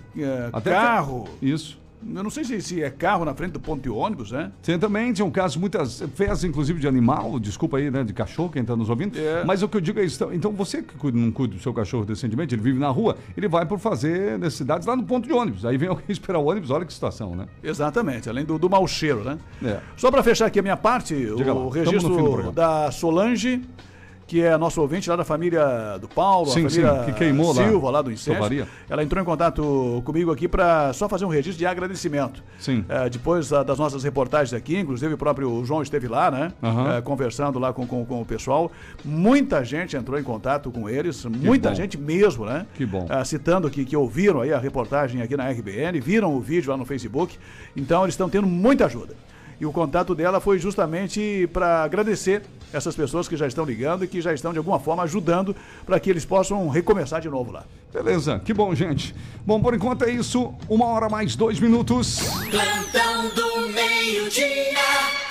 S2: ah, carro.
S1: Isso.
S2: Eu não sei se, se é carro na frente do ponto de ônibus, né?
S1: Tem também, tinha um caso, muitas fezes, inclusive, de animal, desculpa aí, né, de cachorro, quem está nos ouvindo.
S2: É.
S1: Mas o que eu digo é isso. então- você que cuida- não cuida do seu cachorro decentemente, ele vive na rua, ele vai por fazer necessidades lá no ponto de ônibus. Aí vem *laughs* alguém esperar o ônibus, olha que situação, né?
S2: Exatamente, além do, do mau cheiro, né?
S1: É.
S2: Só para fechar aqui a minha parte,
S1: Diga lá,
S2: o
S1: do
S2: registro da Solange, que é nosso ouvinte lá da família do Paulo,
S1: Sim,
S2: a família
S1: sim, que queimou lá.
S2: Silva, lá do incêndio. Ela entrou em contato comigo aqui para só fazer um registro de agradecimento.
S1: Sim.
S2: É, depois ah, das nossas reportagens aqui, inclusive o próprio João esteve lá, né?
S1: Aham.
S2: É, conversando lá com, com, com o pessoal. Muita gente entrou em contato com eles, muita
S1: bom.
S2: gente mesmo, né?
S1: Que bom.
S2: Ah, citando que, que ouviram aí a reportagem aqui na RBN, viram o vídeo lá no Facebook. Então eles estão tendo muita ajuda. E o contato dela foi justamente para agradecer essas pessoas que já estão ligando e que já estão de alguma forma ajudando para que eles possam recomeçar de novo lá.
S1: Beleza, que bom, gente. Bom, por enquanto é isso. Uma hora mais dois minutos.
S12: Plantão do meio-dia,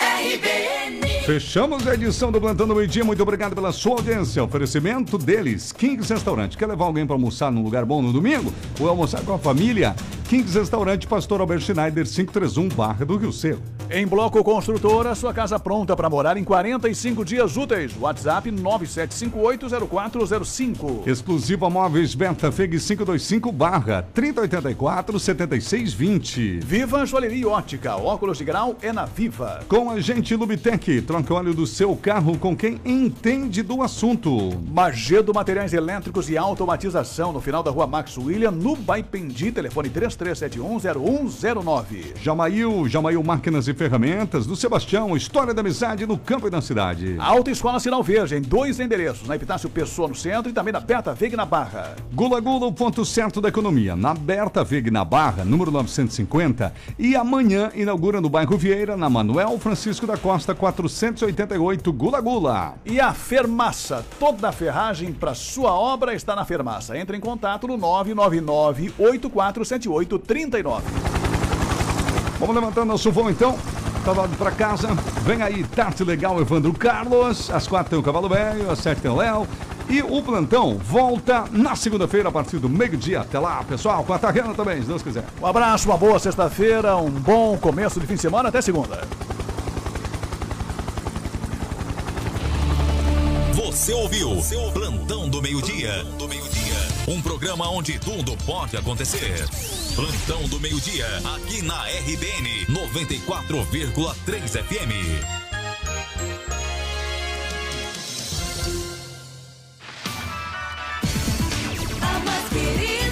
S12: RBN.
S1: Fechamos a edição do Plantão do Meio Dia. Muito obrigado pela sua audiência. Oferecimento deles, Kings Restaurante. Quer levar alguém para almoçar num lugar bom no domingo? Ou almoçar com a família? Kings Restaurante, Pastor Albert Schneider, 531, Barra do Rio Cerro.
S2: Em Bloco Construtora, sua casa pronta para morar em 45 dias úteis. WhatsApp 97580405.
S1: Exclusiva Móveis Berta Feg 525 barra 3084 7620.
S2: Viva Joalheria Ótica, óculos de grau é na Viva.
S1: Com a gente Lubitec, troca óleo do seu carro com quem entende do assunto.
S2: Magedo Materiais Elétricos e Automatização, no final da rua Max William, no Baipendi, telefone 33710109.
S1: Jamail, Jamail Máquinas e Ferramentas, do Sebastião, História da Amizade no campo e na cidade.
S2: Alta Escola Sinal Verde, em dois endereços, na Epitácio Pessoa no centro e também na Berta Veg na Barra.
S1: Gula Gula, o ponto certo da economia, na Berta Veg na Barra, número 950. E amanhã inaugura no bairro Vieira, na Manuel Francisco da Costa, 488, Gula Gula.
S2: E a Fermaça, toda a ferragem para sua obra está na Fermaça. Entre em contato no 999 847839.
S1: Vamos levantando nosso voo então. Tá lado pra casa. Vem aí, Tarte Legal Evandro Carlos. Às quatro tem o Cavalo Velho, às sete tem o Léo. E o plantão volta na segunda-feira a partir do meio-dia. Até lá, pessoal, com a Tariana também, se Deus quiser.
S2: Um abraço, uma boa sexta-feira, um bom começo de fim de semana, até segunda.
S19: Você ouviu seu Plantão do Meio-Dia. Um programa onde tudo pode acontecer. Plantão do Meio-Dia, aqui na RBN 94,3 FM.
S12: A mais querida,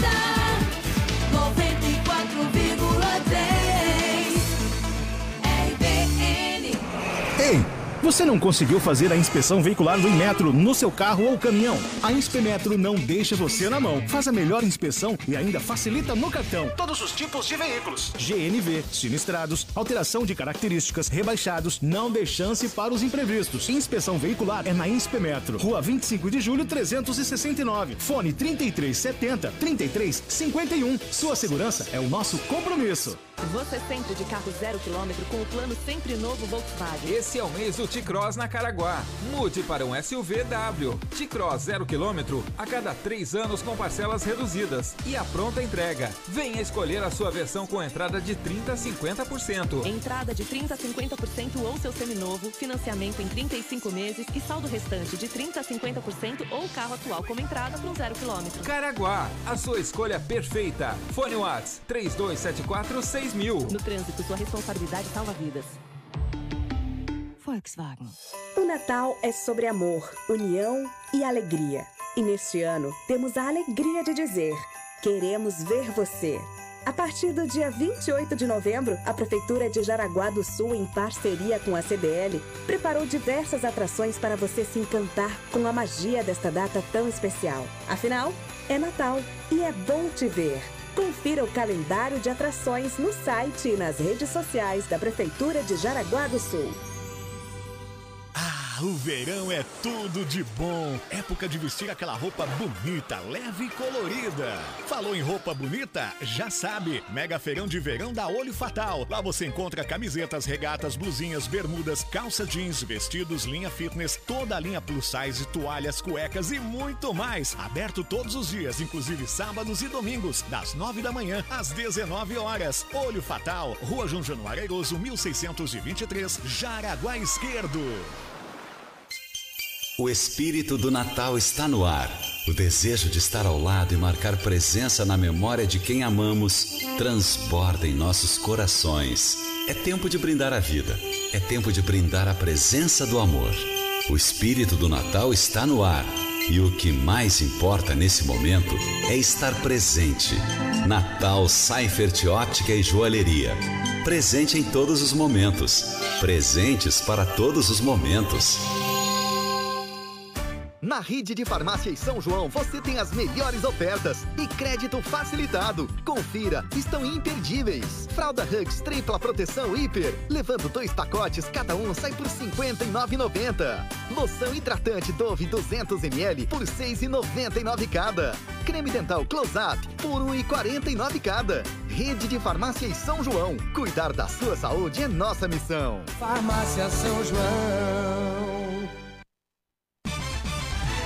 S22: você não conseguiu fazer a inspeção veicular do Inmetro no seu carro ou caminhão? A Inspemetro não deixa você na mão. Faz a melhor inspeção e ainda facilita no cartão. Todos os tipos de veículos. GNV, sinistrados, alteração de características, rebaixados, não dê chance para os imprevistos. Inspeção veicular é na Inspemetro. Rua 25 de julho 369. Fone 3370 3351. Sua segurança é o nosso compromisso.
S23: Você sempre de carro zero quilômetro com o plano sempre novo Volkswagen.
S16: Esse é o mês do T-Cross na Caraguá. Mude para um SUV W. T-Cross 0 km a cada três anos com parcelas reduzidas e a pronta entrega. Venha escolher a sua versão com entrada de 30 a 50%.
S23: Entrada de 30 a 50% ou seu seminovo, financiamento em 35 meses e saldo restante de 30 a 50% ou carro atual como entrada para um zero quilômetro.
S16: Caraguá, a sua escolha perfeita. Fone Whats 3274 6000.
S23: No trânsito, sua responsabilidade salva vidas. Volkswagen.
S24: O Natal é sobre amor, união e alegria. E neste ano, temos a alegria de dizer: queremos ver você. A partir do dia 28 de novembro, a Prefeitura de Jaraguá do Sul, em parceria com a CDL, preparou diversas atrações para você se encantar com a magia desta data tão especial. Afinal, é Natal e é bom te ver. Confira o calendário de atrações no site e nas redes sociais da Prefeitura de Jaraguá do Sul.
S22: O verão é tudo de bom. Época de vestir aquela roupa bonita, leve e colorida. Falou em roupa bonita? Já sabe. Mega Feirão de Verão da Olho Fatal. Lá você encontra camisetas, regatas, blusinhas, bermudas, calça jeans, vestidos, linha fitness, toda a linha plus size, toalhas, cuecas e muito mais. Aberto todos os dias, inclusive sábados e domingos, das 9 da manhã às 19 horas. Olho Fatal, Rua João Januário Airoso, 1623, Jaraguá Esquerdo.
S25: O espírito do Natal está no ar. O desejo de estar ao lado e marcar presença na memória de quem amamos transborda em nossos corações. É tempo de brindar a vida. É tempo de brindar a presença do amor. O espírito do Natal está no ar. E o que mais importa nesse momento é estar presente. Natal Seifert Óptica e Joalheria. Presente em todos os momentos. Presentes para todos os momentos.
S26: Na rede de farmácias São João você tem as melhores ofertas e crédito facilitado. Confira, estão imperdíveis. Fralda Hugs tripla proteção hiper, levando dois pacotes, cada um sai por R$ 59,90. Loção hidratante Dove 200ml por R$ 6,99 cada. Creme dental Close Up por R$ 1,49 cada. Rede de farmácias São João. Cuidar da sua saúde é nossa missão.
S12: Farmácia São João.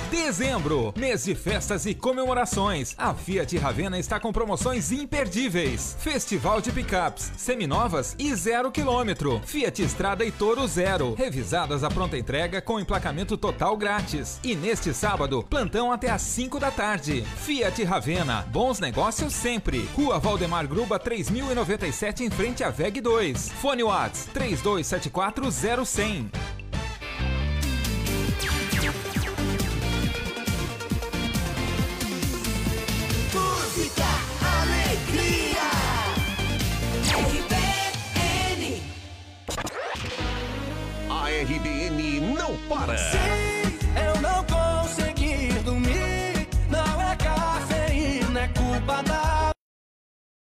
S16: Dezembro, mês de festas e comemorações. A Fiat Ravena está com promoções imperdíveis. Festival de picapes, seminovas e zero quilômetro. Fiat Estrada e Toro Zero. Revisadas à pronta entrega com emplacamento total grátis. E neste sábado, plantão até às 5 da tarde. Fiat Ravena, bons negócios sempre. Rua Valdemar Gruba 3097 em frente à VEG 2. Fone Whats 3274
S27: RBN. Não para.